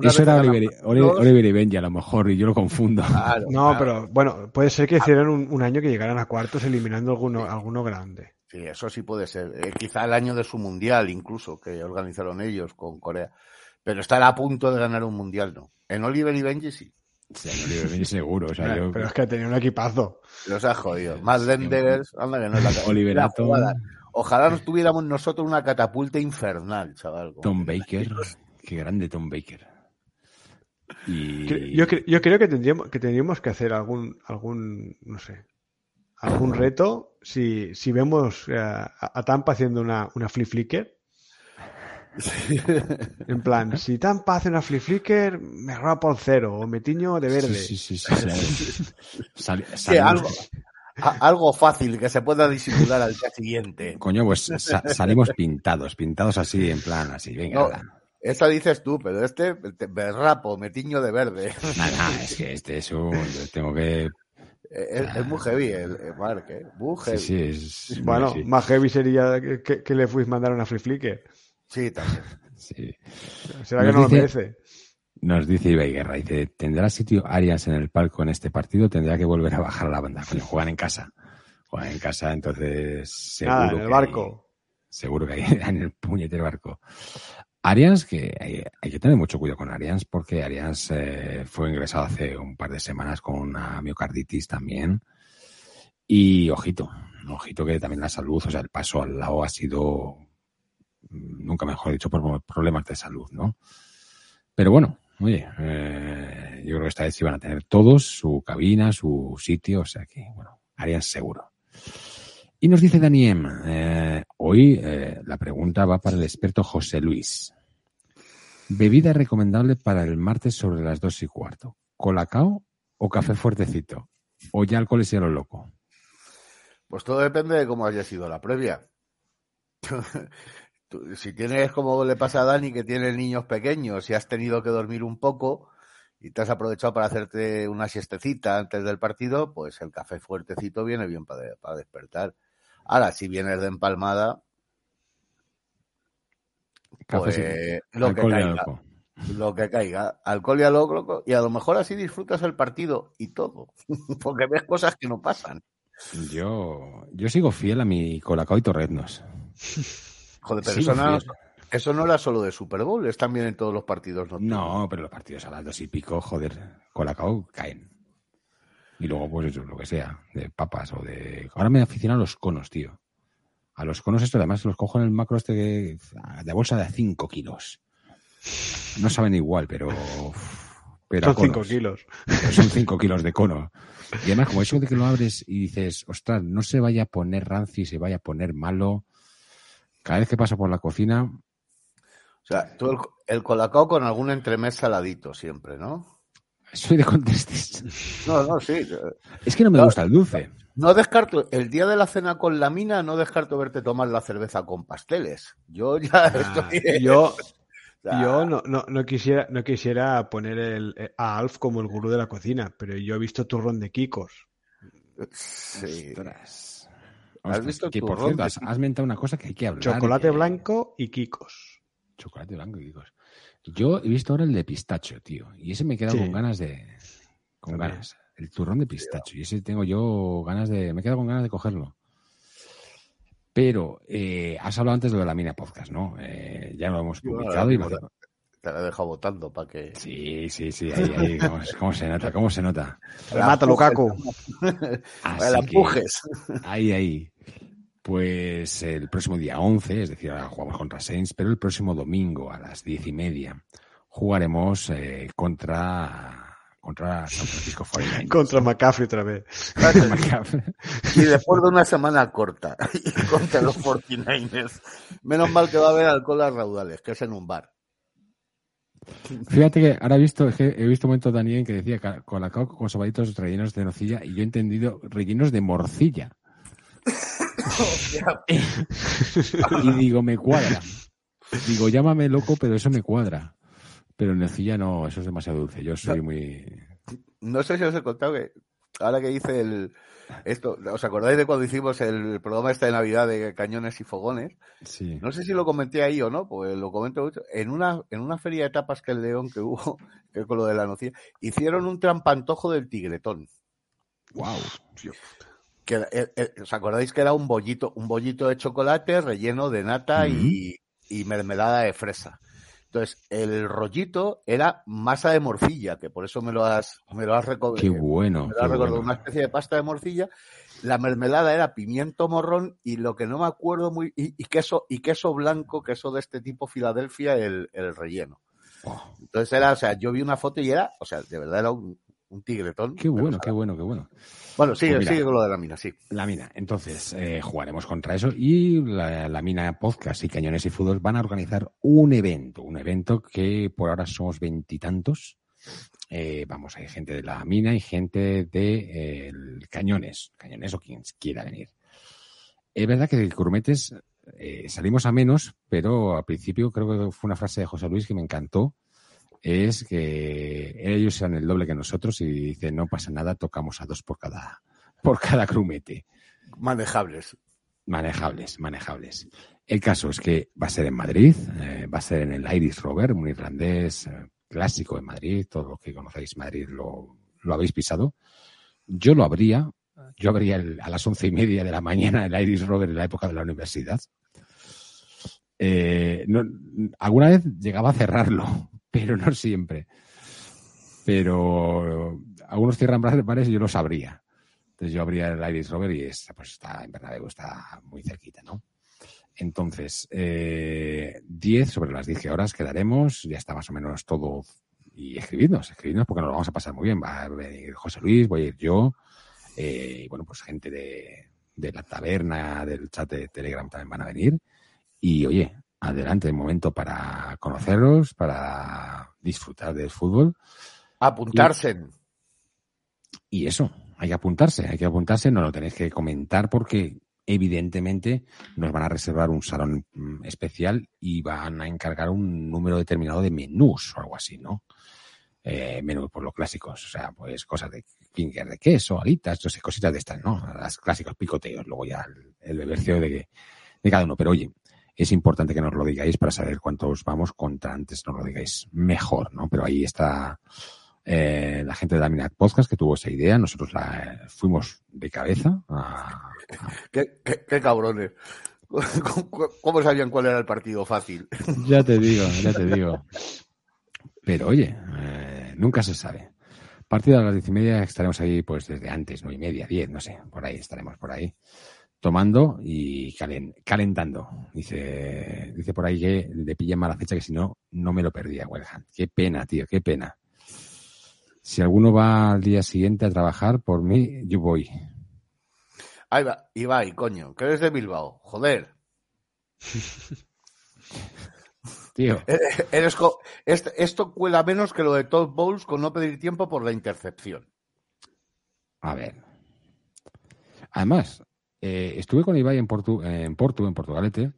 Eso era Oliver, y Benji, a lo mejor, y yo lo confundo. Claro, No, claro. pero bueno, puede ser que hicieran un, un año que llegaran a cuartos eliminando alguno, alguno grande. Sí, eso sí puede ser. Eh, quizá el año de su mundial, incluso, que organizaron ellos con Corea. Pero estar a punto de ganar un mundial, no. En Oliver y Benji sí. Sí, Oliver seguro, o sea, yo... Pero es que tenía un equipazo. Los ha jodido. Más Lenders, anda que no es la Oliver la Atom. jugada. Ojalá nos tuviéramos nosotros una catapulta infernal, chaval. Tom Baker, qué grande Tom Baker. Y... Cre- Yo, cre- yo creo que tendríamos, que tendríamos que hacer algún, algún, no sé, algún reto si, si vemos eh, a, a Tampa haciendo una, una flip flicker. En plan, si Tampa hace una flip flicker, me roba por cero o me tiño de verde. Sí, sí, sí, sí. Sal- algo, a- algo fácil que se pueda disimular al día siguiente. Coño, pues sa- salimos pintados, pintados así, en plan, así, venga, No. Esa dices tú, pero este me rapo, me tiño de verde. Nada, es que este es un. Yo tengo que. Es, es muy heavy el, el Mark, ¿eh? Muy heavy. Sí, sí, es. Bueno, sí. más heavy sería que, que le fuis mandar una free flicker. Sí, también. Sí. ¿Será Nos que no lo dice- merece? Nos dice Ibai Guerra, dice, ¿tendrá sitio Arias en el palco en este partido? Tendrá que volver a bajar a la banda. Juegan en casa. Juegan en casa, entonces seguro Nada, en el que hay- barco. seguro que hay en el puñetero barco. Arias, que hay, hay que tener mucho cuidado con Arias, porque Arias eh, fue ingresado hace un par de semanas con una miocarditis también. Y ojito, ojito que también la salud, o sea, el paso al lado ha sido, nunca mejor dicho, por problemas de salud, ¿no? Pero bueno, oye, eh, yo creo que esta vez iban a tener todos su cabina, su sitio, o sea que, bueno, Arias seguro. Y nos dice Daniem, eh, hoy eh, la pregunta va para el experto José Luis. Bebida recomendable para el martes sobre las dos y cuarto. ¿Colacao o café fuertecito? ¿O ya alcohol y lo loco? Pues todo depende de cómo haya sido la previa. Tú, si tienes, como le pasa a Dani, que tiene niños pequeños y has tenido que dormir un poco y te has aprovechado para hacerte una siestecita antes del partido, pues el café fuertecito viene bien para, para despertar. Ahora, si vienes de empalmada, Café pues lo que caiga. Lo que caiga, alcohol y a lo loco, y a lo mejor así disfrutas el partido y todo, porque ves cosas que no pasan. Yo, yo sigo fiel a mi Colacao y Torreznos. Joder, pero eso no, eso no era solo de Super Bowl, es también en todos los partidos nocturnos. No, pero los partidos a las dos y pico, joder, Colacao caen. Y luego, pues eso, lo que sea, de papas o de... Ahora me aficiono a los conos, tío. A los conos esto, además los cojo en el macro este que- de bolsa de 5 kilos. No saben igual, pero... pero a Son 5 conos. kilos. Pero son 5 kilos de cono. Y además, como eso de que lo abres y dices, ostras, no se vaya a poner rancio y se vaya a poner malo. Cada vez que paso por la cocina, O sea, tú el, el colacao con algún entremés saladito siempre, ¿no? soy de contestes. No, no, sí. Es que no me No. gusta el dulce. No descarto, el día de la cena con la mina, no descarto verte tomar la cerveza con pasteles. Yo ya Ah, estoy... yo, yo no, no, no quisiera, no quisiera poner el, eh, a Alf como el gurú de la cocina, pero yo he visto turrón de Kikos. sí. Ostras. ¿Has visto que por cierto, has, has mentado una cosa que hay que hablar. Chocolate blanco y Kikos. Chocolate blanco, digo. Yo he visto ahora el de pistacho, tío. Y ese me he quedado Sí. con ganas de. Con También. ganas. El turrón de pistacho. Y ese tengo yo ganas de. Me he quedado con ganas de cogerlo. Pero eh, has hablado antes de lo de la mina podcast, ¿no? Eh, ya lo hemos publicado y lo- Te la he dejado votando para que... Sí, sí, sí. Ahí, ahí. ¿Cómo, cómo se nota? ¿Cómo se nota? Así la que- empujes. Ahí, ahí. Pues el próximo día 11, es decir, ahora jugamos contra Saints, pero el próximo domingo a las diez y media jugaremos eh, contra, contra San Francisco 49ers. Contra McCaffrey otra vez. Y después de una semana corta contra los 49ers. Menos mal que va a haber alcohol a raudales, que es en un bar. Fíjate que ahora he visto, es que he visto un momento Daniel que decía ca- colacao con sobaditos rellenos de nocilla y yo he entendido rellenos de morcilla. Y digo, me cuadra. Digo, llámame loco, pero eso me cuadra. Pero nocilla no, eso es demasiado dulce. Yo soy muy... No sé si os he contado que ahora que hice el esto, ¿os acordáis de cuando hicimos el programa este de Navidad de cañones y fogones? Sí. No sé si lo comenté ahí o no, pues lo comento mucho. En una, en una feria de tapas que el León que hubo, que con lo de la nocilla, hicieron un trampantojo del tigretón. Wow. Que, eh, eh, ¿Os acordáis que era un bollito, un bollito de chocolate relleno de nata y, y mermelada de fresa? Entonces, el rollito era masa de morcilla, que por eso me lo has, me lo has Qué eh, bueno. me lo has recordado, bueno. una especie de pasta de morcilla. La mermelada era pimiento morrón y lo que no me acuerdo muy, y, y queso, y queso blanco, queso de este tipo Filadelfia, el, el relleno. Oh, Entonces era, o sea, yo vi una foto y era, o sea, de verdad era un, un tigretón. qué bueno, qué bueno, qué bueno. Bueno, sigue, Pues mira. sigue con lo de la mina, sí. La mina. Entonces, eh, jugaremos contra eso y la, la mina podcast y cañones y fútbol van a organizar un evento, un evento que por ahora somos veintitantos. Eh, vamos, hay gente de la mina y gente de eh, cañones, cañones o quien quiera venir. Es verdad que Grumetes eh, salimos a menos, pero al principio creo que fue una frase de José Luis que me encantó. Es que ellos eran el doble que nosotros y dice, no pasa nada, tocamos a dos por cada, por cada crumete. Manejables. Manejables, manejables. El caso es que va a ser en Madrid, eh, va a ser en el Iris Rover, un irlandés eh, clásico de Madrid, todo lo que conocéis Madrid lo, lo habéis pisado. Yo lo habría, yo abría el- a las once y media de la mañana el Iris Rover en la época de la universidad. Eh, no- alguna vez llegaba a cerrarlo, pero no siempre. Pero algunos cierran bares y yo los abría. Entonces yo abría el Iris Rover y está, pues está en Bernabéu, está muy cerquita, ¿no? Entonces, eh, 10 sobre las 10 horas quedaremos, ya está más o menos todo. Y escribidnos, escribidnos porque nos lo vamos a pasar muy bien. Va a venir José Luis, voy a ir yo, eh, bueno, pues gente de, de la taberna, del chat de Telegram también van a venir. Y oye, adelante, momento para conoceros, para disfrutar del fútbol. Apuntarse. Y eso, hay que apuntarse, hay que apuntarse, no lo tenéis que comentar porque evidentemente nos van a reservar un salón mm, especial y van a encargar un número determinado de menús o algo así, ¿no? Eh, menús por los clásicos, o sea, pues cosas de finger de queso, alitas, no sé, cositas de estas, ¿no? Las clásicos picoteos, luego ya el, el bebercio de, de cada uno. Pero oye, es importante que nos lo digáis para saber cuántos vamos, contra antes nos lo digáis mejor, ¿no? Pero ahí está eh, la gente de Laminat Podcast que tuvo esa idea, nosotros la eh, fuimos de cabeza a, Qué, qué- qué cabrones. ¿Cómo- ¿Cómo sabían cuál era el partido fácil? Ya te digo, ya te digo. Pero oye, eh, nunca se sabe. Partido a las diez y media estaremos ahí pues desde antes, nueve y media, diez, no sé, por ahí estaremos por ahí. Tomando y calen- calentando. Dice, dice por ahí que le pilla mala fecha que si no, no me lo perdía, Wellham. Qué pena, tío, qué pena. Si alguno va al día siguiente a trabajar, por mí, yo voy. Ahí va, Ibai, coño, que eres de Bilbao. Joder. Tío, Eh, Eres co- este- esto cuela menos que lo de Todd Bowles con no pedir tiempo por la intercepción. A ver. Además, eh, estuve con Ibai en Portu, en Portu, en Portugalete,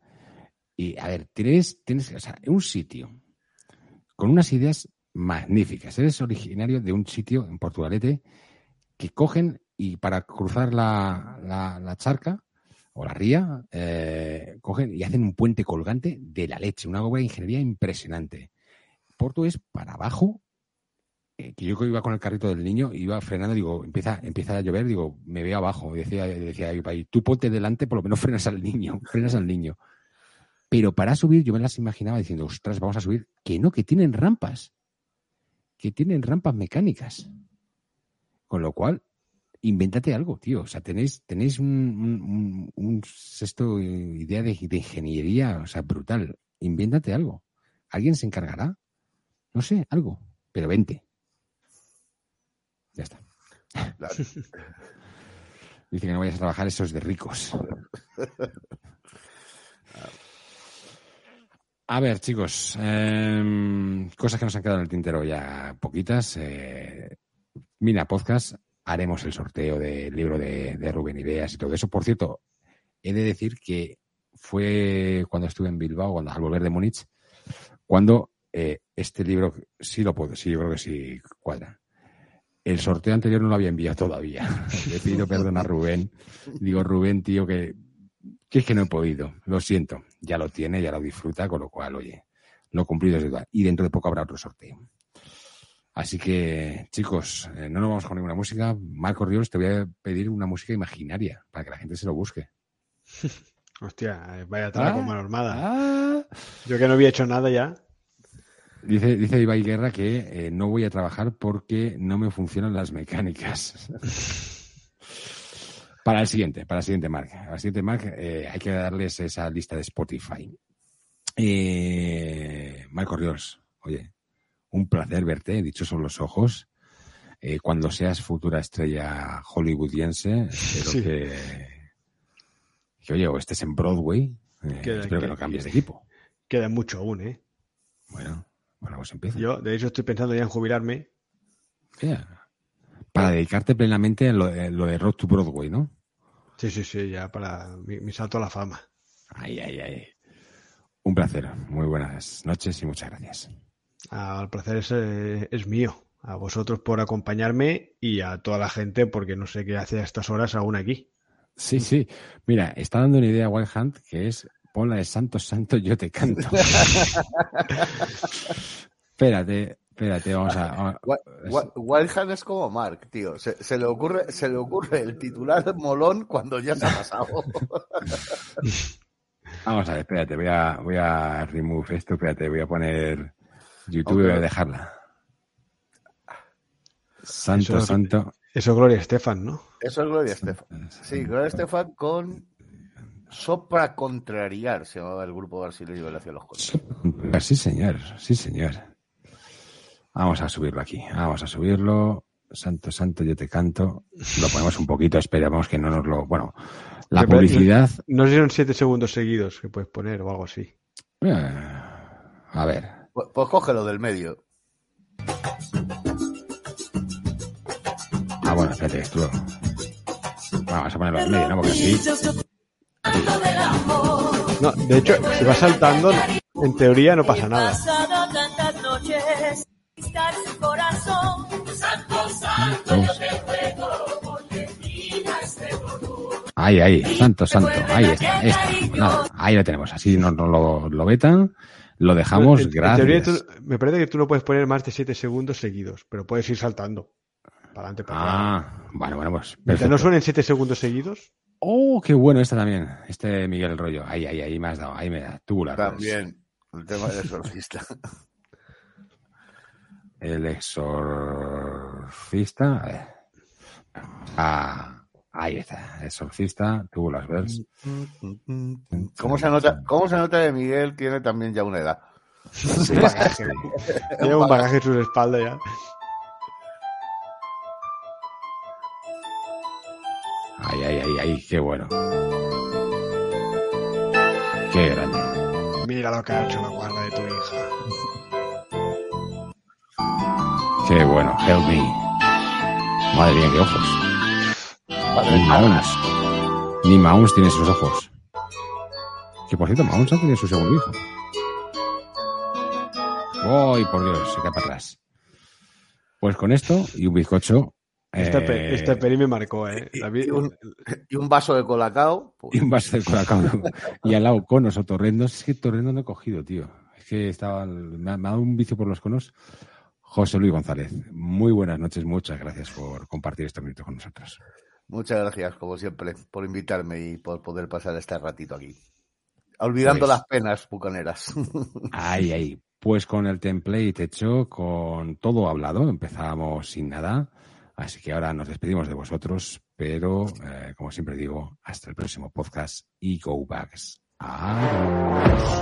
y a ver, tienes, tienes, o sea, un sitio con unas ideas magníficas. Eres originario de un sitio en Portugalete que cogen y para cruzar la, la- charca o la ría, eh, cogen y hacen un puente colgante de la leche, una obra de ingeniería impresionante. Porto es para abajo que yo iba con el carrito del niño, iba frenando, digo, empieza, empieza a llover, digo, me veo abajo. Decía, decía tú ponte delante, por lo menos frenas al niño, frenas al niño. Pero para subir, yo me las imaginaba diciendo, ostras, vamos a subir, que no, que tienen rampas, que tienen rampas mecánicas. Con lo cual, invéntate algo, tío. O sea, tenéis, tenéis un sexto idea de, de ingeniería, o sea, brutal. Invéntate algo. ¿Alguien se encargará? No sé, algo. Pero vente. Ya está. La- Dice que no vayas a trabajar, eso es de ricos. A ver, chicos, em, cosas que nos han quedado en el tintero ya poquitas. Eh, Mina Podcast, haremos el sorteo del libro de, de Rubén Ideas y todo eso. Por cierto, he de decir que fue cuando estuve en Bilbao, cuando, al volver de Múnich, cuando eh, este libro sí lo puedo, sí, yo creo que sí cuadra. El sorteo anterior no lo había enviado todavía. Le pido perdón a Rubén. Digo, Rubén, tío, que, que es que no he podido. Lo siento. Ya lo tiene, ya lo disfruta, con lo cual, oye, lo cumplido es deuda. Y dentro de poco habrá otro sorteo. Así que, chicos, eh, no nos vamos con ninguna música. Marco Ríos, te voy a pedir una música imaginaria para que la gente se lo busque. Hostia, vaya trago Ah, mano armada. Ah. Yo que no había hecho nada ya. Dice, dice Ibai Guerra que eh, no voy a trabajar porque no me funcionan las mecánicas. para el siguiente, para el siguiente Mark. Para el siguiente Mark eh, hay que darles esa lista de Spotify. Eh, Marco Ríos, oye, un placer verte, dicho son los ojos. Eh, cuando seas futura estrella hollywoodiense, espero Sí. que, que, oye, o estés en Broadway. espero que- no cambies de equipo. Queda mucho aún, ¿eh? Bueno, bueno, pues empieza. Yo, de hecho, estoy pensando ya en jubilarme. Yeah. Para dedicarte plenamente a lo, a lo de Road to Broadway, ¿no? Sí, sí, sí, ya para mi, mi salto a la fama. Ay, ay, ay. Un placer. Muy buenas noches y muchas gracias. Ah, el placer es, eh, es mío. A vosotros por acompañarme y a toda la gente porque no sé qué hace a estas horas aún aquí. Sí, sí. Mira, está dando una idea Wild Hunt que es pon la de Santo Santo, yo te canto. espérate, espérate, vamos a. Wa- Wa- Wild Hunt es como Mark, tío. Se, se le ocurre, se le ocurre el titular molón cuando ya se ha pasado. Vamos a ver, espérate, voy a, voy a remove esto, espérate, voy a poner YouTube y voy a dejarla. Santo, Eso- santo. Eso Gloria Estefan, ¿no? Eso es Gloria Estefan. Sí, Gloria Estefan con Sopra Contrariar, se llamaba el grupo brasileño de la Ciudad de los Condes. Sí, señor, sí, señor. Vamos a subirlo aquí, vamos a subirlo. Santo, santo, yo te canto. Lo ponemos un poquito, esperamos que no nos lo. Bueno, la publicidad. No sé si son siete segundos seguidos que puedes poner o algo así. eh, a ver, Pues, pues cógelo del medio. Ah, bueno, espérate, esto. Vamos a ponerlo en medio, ¿no? Porque así. No, de hecho, si vas saltando, en teoría no pasa nada. Dos. Ahí, ahí, santo, santo. Ahí está, ahí está. Nada, ahí lo tenemos. Así nos no lo, lo vetan, lo dejamos. En- en teoría gracias. tú- me parece que tú no puedes poner más de 7 segundos seguidos, pero puedes ir saltando. Para adelante, para. Ah, bueno, bueno, pues. No suenen 7 segundos seguidos, Oh, qué bueno esta también. Este Miguel Rollo. Ahí, ahí, ahí me has dado. Ahí me da. Tubular. También. El tema del exorcista. El exorcista. A ver. Ah, ahí está. Exorcista, Tubular Verse. ¿Cómo se nota, cómo se nota que Miguel tiene también ya una edad? un bagaje. Lleva un bagaje en su espalda ya. Ay, ay, ay, ay, qué bueno. Qué grande. Mira lo que ha hecho la guarda de tu hija. Qué bueno. Help me. Madre mía, qué ojos. Ni Mahomes. Ni Mahomes tiene esos ojos. Que por cierto, Mahomes ha tenido su segundo hijo. ¡Ay, por Dios! Se cae para atrás. Pues con esto y un bizcocho. Esta, eh, peli me marcó, ¿eh? Y un, y un vaso de colacao. pues, y un vaso de colacao. y al lado conos o torrendos. Es que torrendos no he cogido, tío. Es que estaba, me ha, me ha dado un vicio por los conos. José Luis González, muy buenas noches. Muchas gracias por compartir estos minutos con nosotros. Muchas gracias, como siempre, por invitarme y por poder pasar este ratito aquí. Olvidando Pues- las penas bucaneras. Ay, ay. Pues con el template hecho, con todo hablado, empezamos sin nada. Así que ahora nos despedimos de vosotros, pero eh, como siempre digo, hasta el próximo podcast y go backs. Adiós.